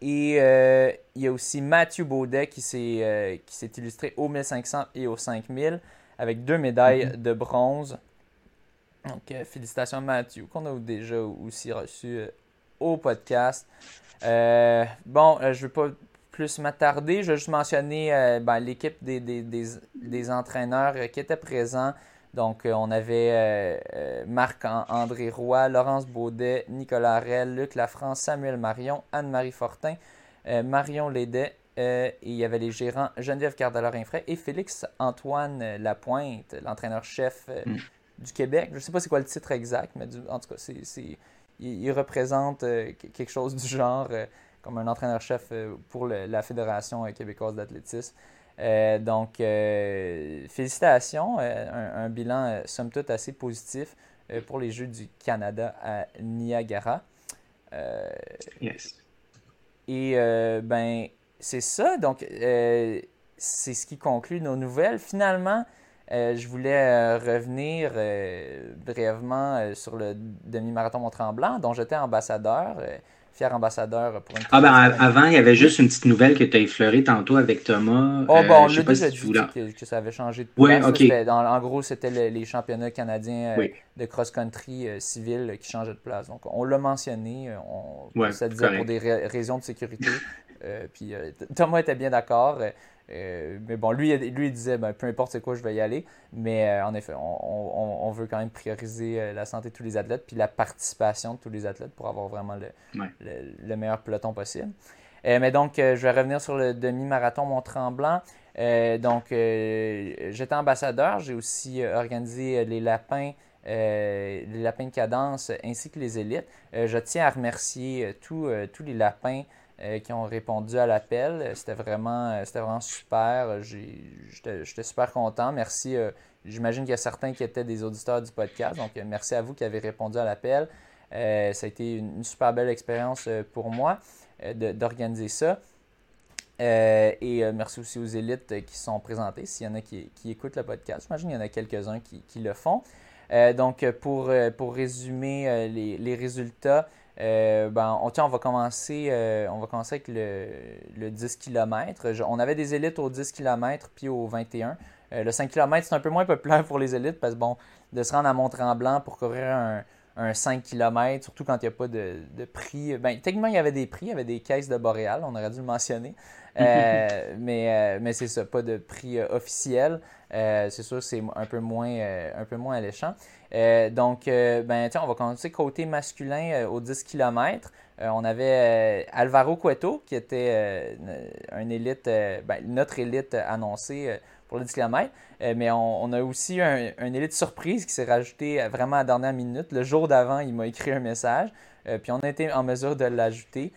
Euh, et il y a aussi Mathieu Baudet qui s'est illustré au 1500 et au 5000 avec deux médailles mm-hmm. de bronze. Donc, félicitations à Mathieu, qu'on a déjà aussi reçu au podcast. bon, je ne veux pas plus m'attarder. Je vais juste mentionner euh, ben, l'équipe des, des, entraîneurs euh, qui étaient présents. Donc, euh, on avait Marc-André Roy, Laurence Baudet, Nicolas Rell, Luc Lafrance, Samuel Marion, Anne-Marie Fortin, Marion Lédet, et il y avait les gérants Geneviève Cardelor-Infray et Félix-Antoine Lapointe, l'entraîneur-chef mm. du Québec. Je ne sais pas c'est quoi le titre exact, mais en tout cas, c'est, il, représente quelque chose du genre comme un entraîneur-chef pour la Fédération québécoise d'athlétisme. Donc, félicitations, un, un, bilan somme toute assez positif pour les Jeux du Canada à Niagara. yes. Et euh, ben, c'est ça. Donc, euh, c'est ce qui conclut nos nouvelles. Finalement, euh, je voulais revenir brièvement sur le demi-marathon Mont-Tremblant, dont j'étais ambassadeur fier ambassadeur pour une Ah ben avant, il y avait juste une petite nouvelle que tu as effleurée tantôt avec Thomas. Oh bon, je sais pas si tu que, que, ça avait changé de place. Ouais, Dans, en gros, c'était les championnats canadiens de cross-country civil qui changeaient de place. Donc on l'a mentionné, on, ça disait pour des raisons de sécurité. puis Thomas était bien d'accord. Euh, mais bon, lui, lui il disait ben, peu importe c'est quoi, je vais y aller. Mais euh, en effet, on, veut quand même prioriser euh, la santé de tous les athlètes puis la participation de tous les athlètes pour avoir vraiment le, le, meilleur peloton possible. mais donc, je vais revenir sur le demi-marathon Mont-Tremblant. donc, j'étais ambassadeur. J'ai aussi organisé les lapins. les lapins de cadence ainsi que les élites. je tiens à remercier tous les lapins qui ont répondu à l'appel. C'était vraiment, euh, c'était vraiment super. J'étais super content. Merci. Euh, j'imagine qu'il y a certains qui étaient des auditeurs du podcast. Donc, merci à vous qui avez répondu à l'appel. ça a été une, super belle expérience pour moi d'organiser ça. et merci aussi aux élites qui sont présentées, s'il y en a qui, écoutent le podcast. J'imagine qu'il y en a quelques-uns qui, le font. donc, pour, pour résumer les résultats, euh, ben, on, on, va commencer, euh, on va commencer avec le, 10 km. on avait des élites au 10 km puis au 21. Euh, le 5 km, c'est un peu moins populaire pour les élites parce que bon, de se rendre à Mont-Tremblant pour courir un, 5 km, surtout quand il n'y a pas de, prix. Ben, techniquement, il y avait des prix, il y avait des caisses de Boréal, on aurait dû le mentionner. mais mais c'est ça, pas de prix officiel. c'est sûr, c'est un peu moins, un peu moins alléchant. Euh, donc, euh, ben, on va commencer côté masculin euh, au 10 km. on avait Alvaro Cueto, qui était un élite, ben, notre élite annoncée pour le 10 km. mais on, a aussi un, élite surprise qui s'est rajouté vraiment à la dernière minute. Le jour d'avant, il m'a écrit un message. puis on a été en mesure de l'ajouter.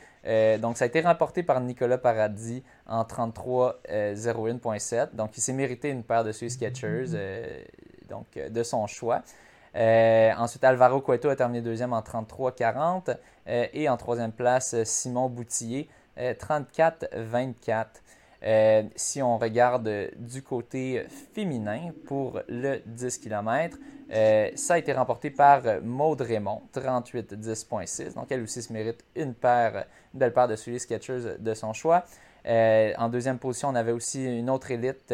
donc, ça a été remporté par Nicolas Paradis en 33.01.7. donc, il s'est mérité une paire de Swiss Sketchers donc, de son choix. Euh, ensuite, Alvaro Cueto a terminé deuxième en 33-40. Euh, et en troisième place, Simon Boutillier, 34-24. Euh, si on regarde du côté féminin pour le 10 km, ça a été remporté par Maude Raymond, 38-10.6. Donc, elle aussi se mérite une paire, une belle paire de souliers Skechers de son choix. en deuxième position, on avait aussi une autre élite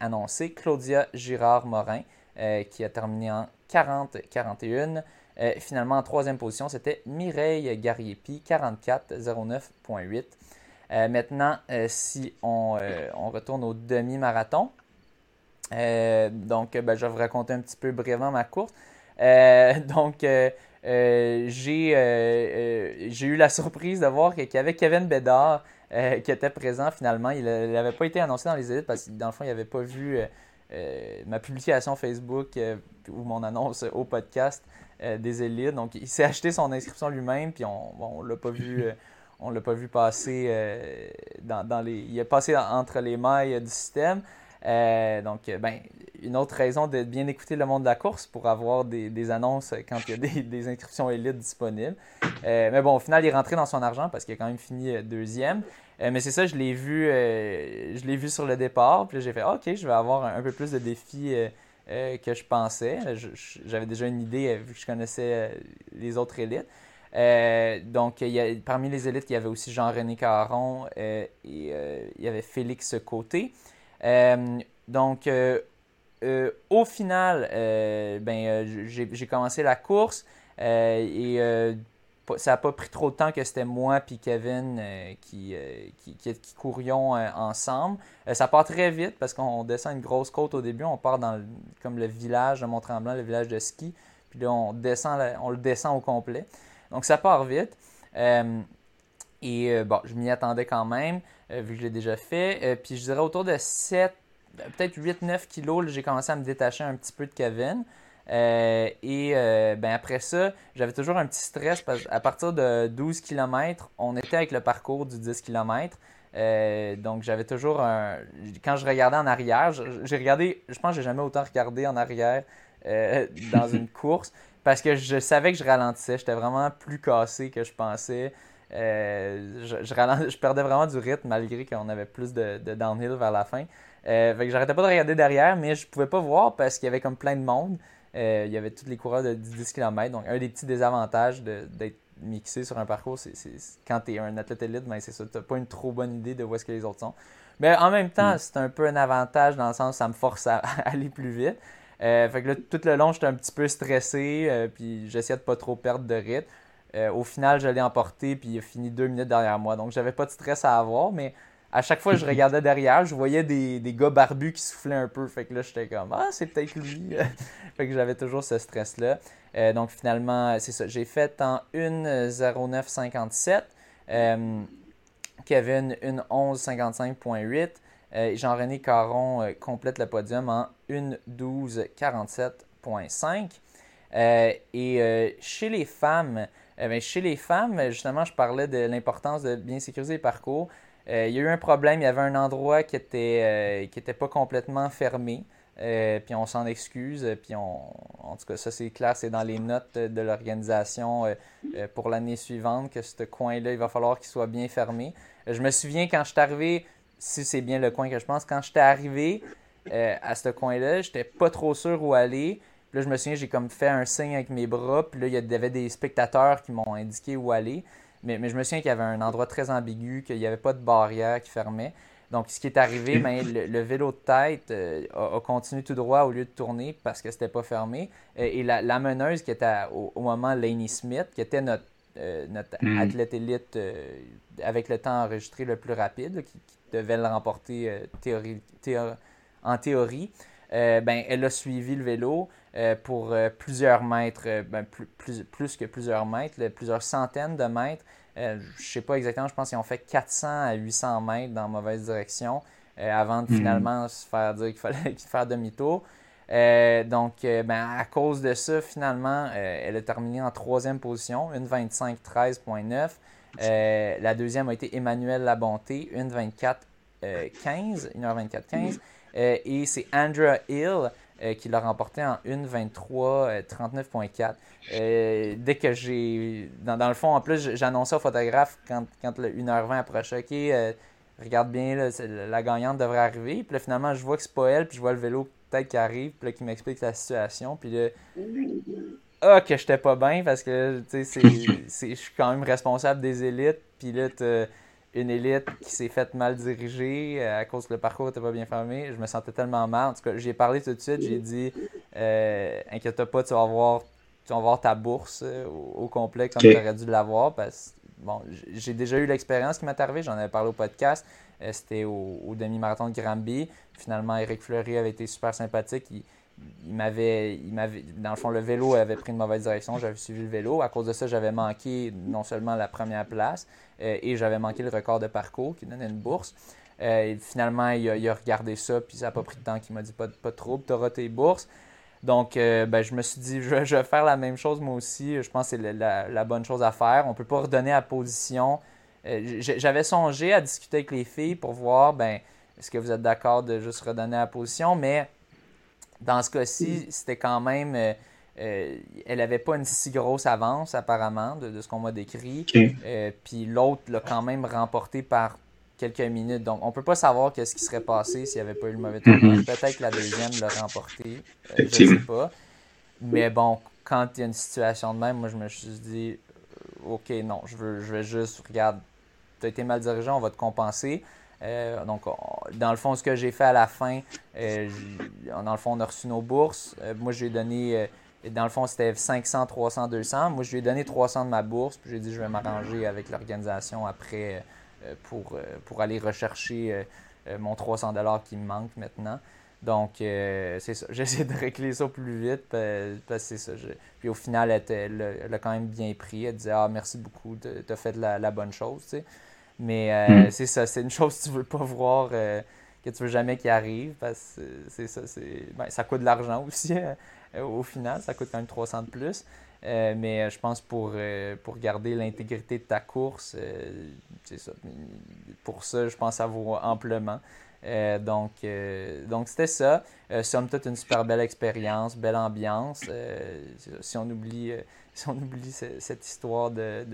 annoncée, Claudia Girard-Morin, qui a terminé en 40-41. Euh, finalement, en troisième position, c'était Mireille Gariepi, 44-09.8. Euh, maintenant, euh, si on, retourne au demi-marathon, donc ben, je vais vous raconter un petit peu brièvement ma course. donc, j'ai eu la surprise de voir qu'il y avait Kevin Bédard qui était présent finalement. Il n'avait pas été annoncé dans les élites parce que dans le fond, il n'avait pas vu euh, ma publication Facebook euh, ou mon annonce au podcast euh, des élites. Donc, il s'est acheté son inscription lui-même, puis on ne l'a pas vu. on l'a pas vu passer dans, les. Il est passé entre les mailles du système. donc, ben, une autre raison de bien écouter le monde de la course pour avoir des, annonces quand il y a des, des inscriptions élites disponibles. mais bon, au final, il est rentré dans son argent parce qu'il a quand même fini deuxième. Euh, mais c'est ça, je l'ai vu, euh, je l'ai vu sur le départ. Puis j'ai fait, ok, je vais avoir un, peu plus de défis euh, que je pensais. J'avais déjà une idée vu que je connaissais les autres élites. donc, parmi les élites, il y avait aussi Jean-René Caron et il y avait Félix Côté. donc, au final, ben, j'ai commencé la course et ça n'a pas pris trop de temps que c'était moi et Kevin euh, qui, euh, qui, qui, courions euh, ensemble. ça part très vite parce qu'on descend une grosse côte au début. On part dans le, comme le village de Mont-Tremblant, le village de ski. Puis là, on, descend, on le descend au complet. Donc ça part vite. Et bon, je m'y attendais quand même, vu que je l'ai déjà fait. puis je dirais autour de 7, peut-être 8-9 kilos, j'ai commencé à me détacher un petit peu de Kevin. Et ben après ça, j'avais toujours un petit stress parce qu'à partir de 12 km, on était avec le parcours du 10 km. Euh, donc, j'avais toujours un. Quand je regardais en arrière, j'ai regardé. Je pense que j'ai jamais autant regardé en arrière euh, dans une course parce que je savais que je ralentissais. J'étais vraiment plus cassé que je pensais. Euh, je, je, perdais vraiment du rythme malgré qu'on avait plus de, downhill vers la fin. fait que j'arrêtais pas de regarder derrière, mais je pouvais pas voir parce qu'il y avait comme plein de monde. Il y avait tous les coureurs de 10 km. Donc, un des petits désavantages d'être mixer sur un parcours, c'est, quand tu es un athlète élite, ben c'est ça, tu pas une trop bonne idée de où est-ce que les autres sont. Mais en même temps, mm. c'est un peu un avantage dans le sens ça me force à, aller plus vite. Euh, fait que là, tout le long, j'étais un petit peu stressé, euh, puis j'essayais de pas trop perdre de rythme. Euh, au final, je l'ai emporté, puis il a fini deux minutes derrière moi. Donc, j'avais pas de stress à avoir, mais à chaque fois que je regardais derrière, je voyais des, des, gars barbus qui soufflaient un peu. Fait que là, j'étais comme, ah, c'est peut-être lui. fait que j'avais toujours ce stress-là. Euh, donc finalement, c'est ça. J'ai fait en 1.09.57. Euh, Kevin, 1.11.55.8. Euh, Jean-René Caron euh, complète le podium en 1.12.47.5. et chez les femmes, ben, chez les femmes, justement, je parlais de l'importance de bien sécuriser les parcours. Il y a eu un problème, il y avait un endroit qui n'était qui était pas complètement fermé. Euh, puis on s'en excuse. Puis on, en tout cas, ça c'est clair, c'est dans les notes de l'organisation euh, euh, pour l'année suivante que ce coin-là, il va falloir qu'il soit bien fermé. je me souviens quand je suis arrivé, si c'est bien le coin que je pense, quand j'étais arrivé à ce coin-là, j'étais pas trop sûr où aller. Puis là, je me souviens, j'ai comme fait un signe avec mes bras. Puis là, il y avait des spectateurs qui m'ont indiqué où aller. Mais, mais je me souviens qu'il y avait un endroit très ambigu, qu'il n'y avait pas de barrière qui fermait. Donc, ce qui est arrivé, ben, le, vélo de tête euh, a, continué tout droit au lieu de tourner parce que c'était pas fermé. Euh, et la, meneuse qui était au, moment Laney Smith, qui était notre, euh, notre hmm. athlète élite avec le temps enregistré le plus rapide, qui, devait le remporter théorie, en théorie, ben, elle a suivi le vélo pour plusieurs mètres, ben, plus, plus, que plusieurs mètres, plusieurs centaines de mètres. Euh, je ne sais pas exactement, je pense qu'ils ont fait 400 à 800 mètres dans la mauvaise direction euh, avant de mhm. finalement se faire dire qu'il fallait faire demi-tour. Euh, donc, ben, à cause de ça, finalement, elle a terminé en troisième position, 1,25-13,9. la deuxième a été Emmanuel Labonté, 1,24-15, 1h24-15. et c'est Andrea Hill euh, qui l'a remporté en 1.23.39.4. Euh, euh, dès que j'ai. Dans, le fond, en plus, j'annonçais au photographe quand, quand le 1h20 approchait OK, regarde bien, la gagnante devrait arriver. Puis là, finalement, je vois que c'est pas elle, puis je vois le vélo peut-être qui arrive, puis là, qui m'explique la situation. Puis là. Ah, que j'étais pas bien parce que, tu sais, je suis quand même responsable des élites. Puis là, une élite qui s'est faite mal diriger euh, à cause que le parcours n'était pas bien fermé. Je me sentais tellement mal. En tout cas, j'ai parlé tout de suite. J'ai dit euh, Inquiète pas, tu vas voir, tu vas voir ta bourse euh, au, complet comme tu aurais dû l'avoir. Parce bon, j'ai déjà eu l'expérience qui m'est arrivée. J'en avais parlé au podcast. C'était au, demi-marathon de Granby. Finalement, Eric Fleury avait été super sympathique. Il, il m'avait, il m'avait, dans le fond, le vélo avait pris une mauvaise direction. J'avais suivi le vélo. À cause de ça, j'avais manqué non seulement la première place et j'avais manqué le record de parcours qui donnait une bourse. Euh, finalement, il a, regardé ça, puis ça n'a pas pris de temps. Il m'a dit pas, pas trop, tu auras tes bourses. Donc, euh, ben, je me suis dit, je, vais faire la même chose moi aussi. Je pense que c'est la, bonne chose à faire. On ne peut pas redonner à position. J'avais songé à discuter avec les filles pour voir, ben, est-ce que vous êtes d'accord de juste redonner à position, mais dans ce cas-ci, c'était quand même. Euh, euh, elle n'avait pas une si grosse avance, apparemment, de, ce qu'on m'a décrit. Euh, puis l'autre l'a quand même remporté par quelques minutes. Donc, on ne peut pas savoir qu'est-ce qui serait passé s'il n'y avait pas eu le mauvais tournoi. Mm-hmm. Peut-être que la deuxième l'a remporté. je ne sais pas. Mais bon, quand il y a une situation de même, moi, je me suis dit, OK, non, je, veux, je vais juste, regarde, tu as été mal dirigé, on va te compenser. Euh, donc, dans le fond, ce que j'ai fait à la fin, euh, dans le fond, on a reçu nos bourses. Euh, moi, j'ai donné, dans le fond, c'était 500, 300, 200. Moi, je lui ai donné 300 de ma bourse. Puis j'ai dit, je vais m'arranger avec l'organisation après pour, pour aller rechercher mon 300 qui me manque maintenant. Donc, c'est ça. J'essaie de régler ça plus vite parce que c'est ça. Puis au final, elle, a quand même bien pris. Elle disait Ah, merci beaucoup, tu as fait la, bonne chose. Tu sais. Mais mm. c'est ça, c'est une chose que tu veux pas voir, que tu veux jamais qu'il arrive parce que c'est ça. Ben, ça coûte de l'argent aussi au final. Ça coûte quand même 300 de plus. Euh, mais euh, je pense pour, euh, pour garder l'intégrité de ta course, c'est ça. Pour ça, je pense que ça vaut amplement. donc, donc c'était ça. somme toute, une super belle expérience, belle ambiance. si on oublie, si on oublie cette histoire de,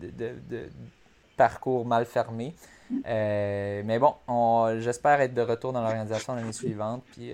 de, parcours mal fermé. mais bon, j'espère être de retour dans l'organisation l'année suivante. Puis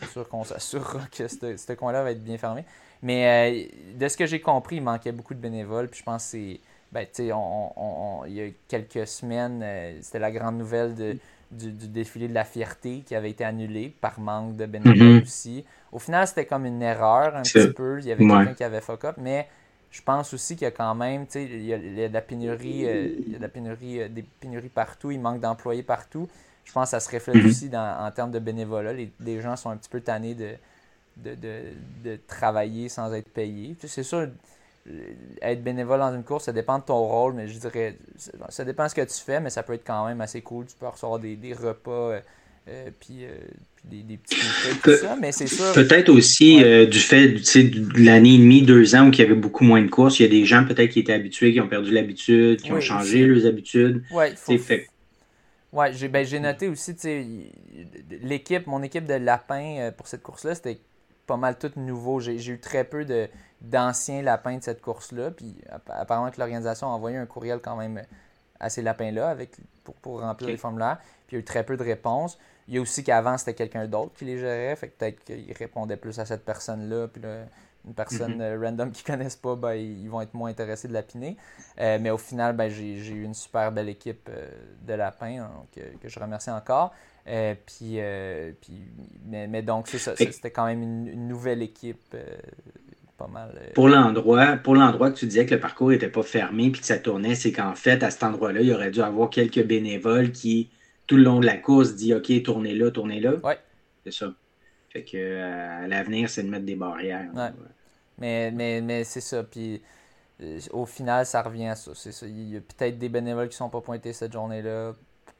c'est sûr qu'on s'assurera que ce coin-là va être bien fermé. Mais euh, de ce que j'ai compris, il manquait beaucoup de bénévoles. Puis je pense que c'est. Ben, tu sais, on, il y a quelques semaines, euh, c'était la grande nouvelle de, du, défilé de la fierté qui avait été annulé par manque de bénévoles mm-hmm. aussi. Au final, c'était comme une erreur un petit peu. Il y avait quelqu'un qui avait fuck up, mais je pense aussi qu'il y a quand même, tu sais, il, y a de la pénurie, euh, il y a de la pénurie, des pénuries partout, il manque d'employés partout. Je pense que ça se reflète mm-hmm. aussi dans, en termes de bénévolat. Les, les, gens sont un petit peu tannés de, de, de, travailler sans être payé. c'est sûr, être bénévole dans une course, ça dépend de ton rôle, mais je dirais, ça dépend de ce que tu fais, mais ça peut être quand même assez cool. Tu peux recevoir des, des repas, euh, euh, puis, euh, puis, des, petits tout ça, mais c'est sûr. Peut-être aussi du fait de l'année et demie, deux ans où il y avait beaucoup moins de courses, il y a des gens peut-être qui étaient habitués, qui ont perdu l'habitude, qui ont changé leurs habitudes. Oui, fait. Ouais, j'ai ben, noté aussi, l'équipe, mon équipe de lapins pour cette course-là, c'était pas mal tout nouveau. J'ai eu très peu d'anciens lapins de cette course-là. Puis apparemment que l'organisation a envoyé un courriel quand même à ces lapins-là pour, pour remplir les formulaires. Puis il y a eu très peu de réponses. Il y a aussi qu'avant, c'était quelqu'un d'autre qui les gérait. Fait que peut-être qu'ils répondaient plus à cette personne-là. Puis une personne mm-hmm. euh, random qu'ils connaissent pas, ben, ils vont être moins intéressés de lapiner. Euh, mais au final, ben, j'ai eu une super belle équipe euh, de lapins que, je remercie encore. Euh, puis, puis mais, mais, donc, c'est ça. C'était quand même une, nouvelle équipe. Pas mal. Pour l'endroit, pour l'endroit que tu disais que le parcours n'était pas fermé puis que ça tournait, c'est qu'en fait, à cet endroit-là, il aurait dû avoir quelques bénévoles qui, tout le long de la course, disent OK, tournez là, tournez là. Oui. C'est ça. Fait que à l'avenir, c'est de mettre des barrières. Ouais. Mais, mais, mais c'est ça. Puis au final, ça revient à ça. ça. Il y a peut-être des bénévoles qui ne sont pas pointés cette journée-là.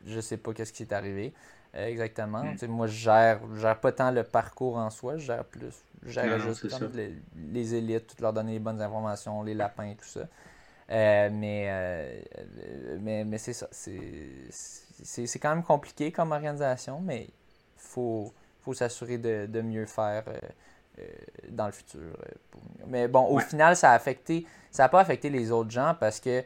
Je sais pas qu'est-ce qui est arrivé. Euh, exactement. Mm. Moi, je gère, gère pas tant le parcours en soi, je gère plus. Je gère juste les, élites, tout leur donner les bonnes informations, les lapins, tout ça. Euh, mais, euh, mais, mais c'est ça. C'est quand même compliqué comme organisation, mais il faut, faut s'assurer de, de, mieux faire dans le futur. Mais bon, au final, ça a affecté. Ça n'a pas affecté les autres gens parce que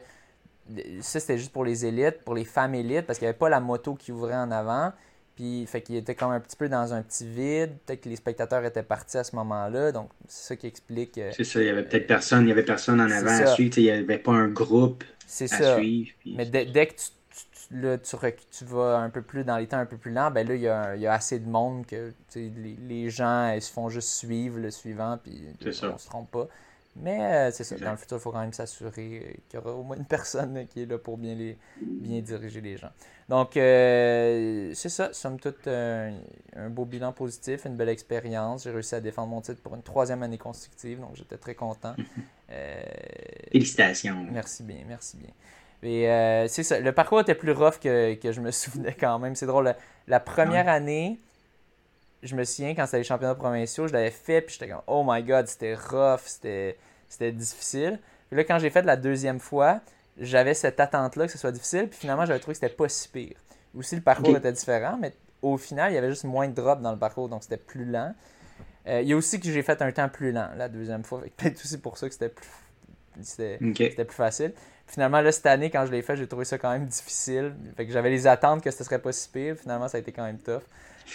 ça, c'était juste pour les élites, pour les femmes élites, parce qu'il n'y avait pas la moto qui ouvrait en avant. Puis, fait qu'il était comme un petit peu dans un petit vide. Peut-être que les spectateurs étaient partis à ce moment-là. Donc, c'est ça qui explique. Euh, c'est ça, il y avait peut-être personne, il y avait personne en avant à suivre. Il n'y avait pas un groupe à ça. suivre. Mais dès, que tu, là, tu, vas un peu plus dans les temps un peu plus lents, ben là, il y a, il y a assez de monde que les, les, gens ils se font juste suivre le suivant, puis on ne se trompe pas. Mais euh, c'est ça, dans le futur, il faut quand même s'assurer qu'il y aura au moins une personne qui est là pour bien, les, bien diriger les gens. Donc, euh, c'est ça, somme toute, un, beau bilan positif, une belle expérience. J'ai réussi à défendre mon titre pour une troisième année consécutive, donc j'étais très content. Euh, Félicitations. Merci bien, merci bien. Et c'est ça, le parcours était plus rough que, je me souvenais quand même. C'est drôle, la, première année, je me souviens quand c'était les championnats provinciaux, je l'avais fait, puis j'étais comme, oh my god, c'était rough, c'était, c'était difficile. Puis là, quand j'ai fait la deuxième fois, j'avais cette attente-là que ce soit difficile, puis finalement, j'avais trouvé que c'était pas si pire. Aussi, le parcours était différent, mais au final, il y avait juste moins de drops dans le parcours, donc c'était plus lent. Euh, il y a aussi que j'ai fait un temps plus lent la deuxième fois. Peut-être aussi pour ça que c'était plus, c'était, plus facile. Finalement, là, cette année, quand je l'ai fait, j'ai trouvé ça quand même difficile. Fait que j'avais les attentes que ce serait pas si pire. Finalement, ça a été quand même tough.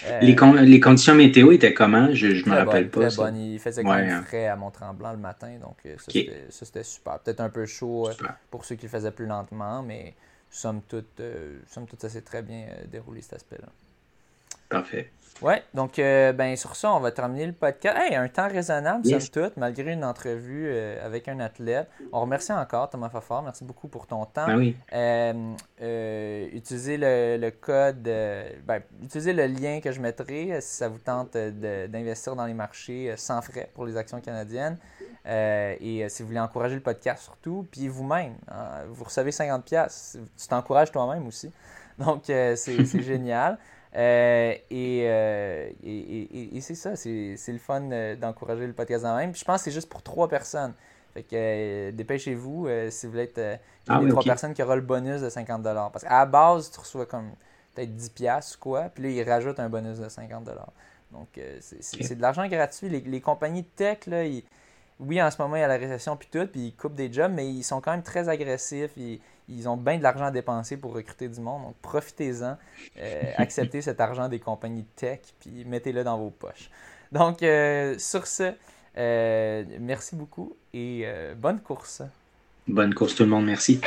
Euh, les, les, conditions météo étaient comment? Je ne me rappelle pas. Très Il faisait quand même hein. frais à Mont-Tremblant le matin, donc euh, ça, c'était super. Peut-être un peu chaud euh, pour ceux qui le faisaient plus lentement, mais somme toute, somme toute ça s'est très bien déroulé cet aspect-là. Parfait. Ouais, donc euh, ben sur ça, on va terminer le podcast. Hey, un temps raisonnable, somme toute, malgré une entrevue euh, avec un athlète. On remercie encore Thomas Fafard, merci beaucoup pour ton temps. Ben oui. Euh, utilisez le, code, ben, utilisez le lien que je mettrai si ça vous tente d'investir dans les marchés sans frais pour les actions canadiennes. et si vous voulez encourager le podcast surtout, puis vous-même, hein, vous recevez 50$, tu t'encourages toi-même aussi. Donc c'est génial. Euh, euh, et, et, c'est ça, c'est le fun euh, d'encourager le podcast en même. je pense que c'est juste pour trois personnes. Fait que dépêchez-vous si vous voulez être ah les trois personnes qui aura le bonus de 50 Parce qu'à la base, tu reçois comme peut-être 10 pièces quoi, puis là, ils rajoutent un bonus de 50 Donc, c'est de l'argent gratuit. Les, les, compagnies de tech, là, ils, oui, en ce moment, il y a la récession puis tout, puis ils coupent des jobs, mais ils sont quand même très agressifs. Ils, ils ont bien de l'argent à dépenser pour recruter du monde. Donc, profitez-en. Euh, acceptez cet argent des compagnies tech, puis mettez-le dans vos poches. Donc, euh, sur ce, euh, merci beaucoup et bonne course. Bonne course tout le monde, merci.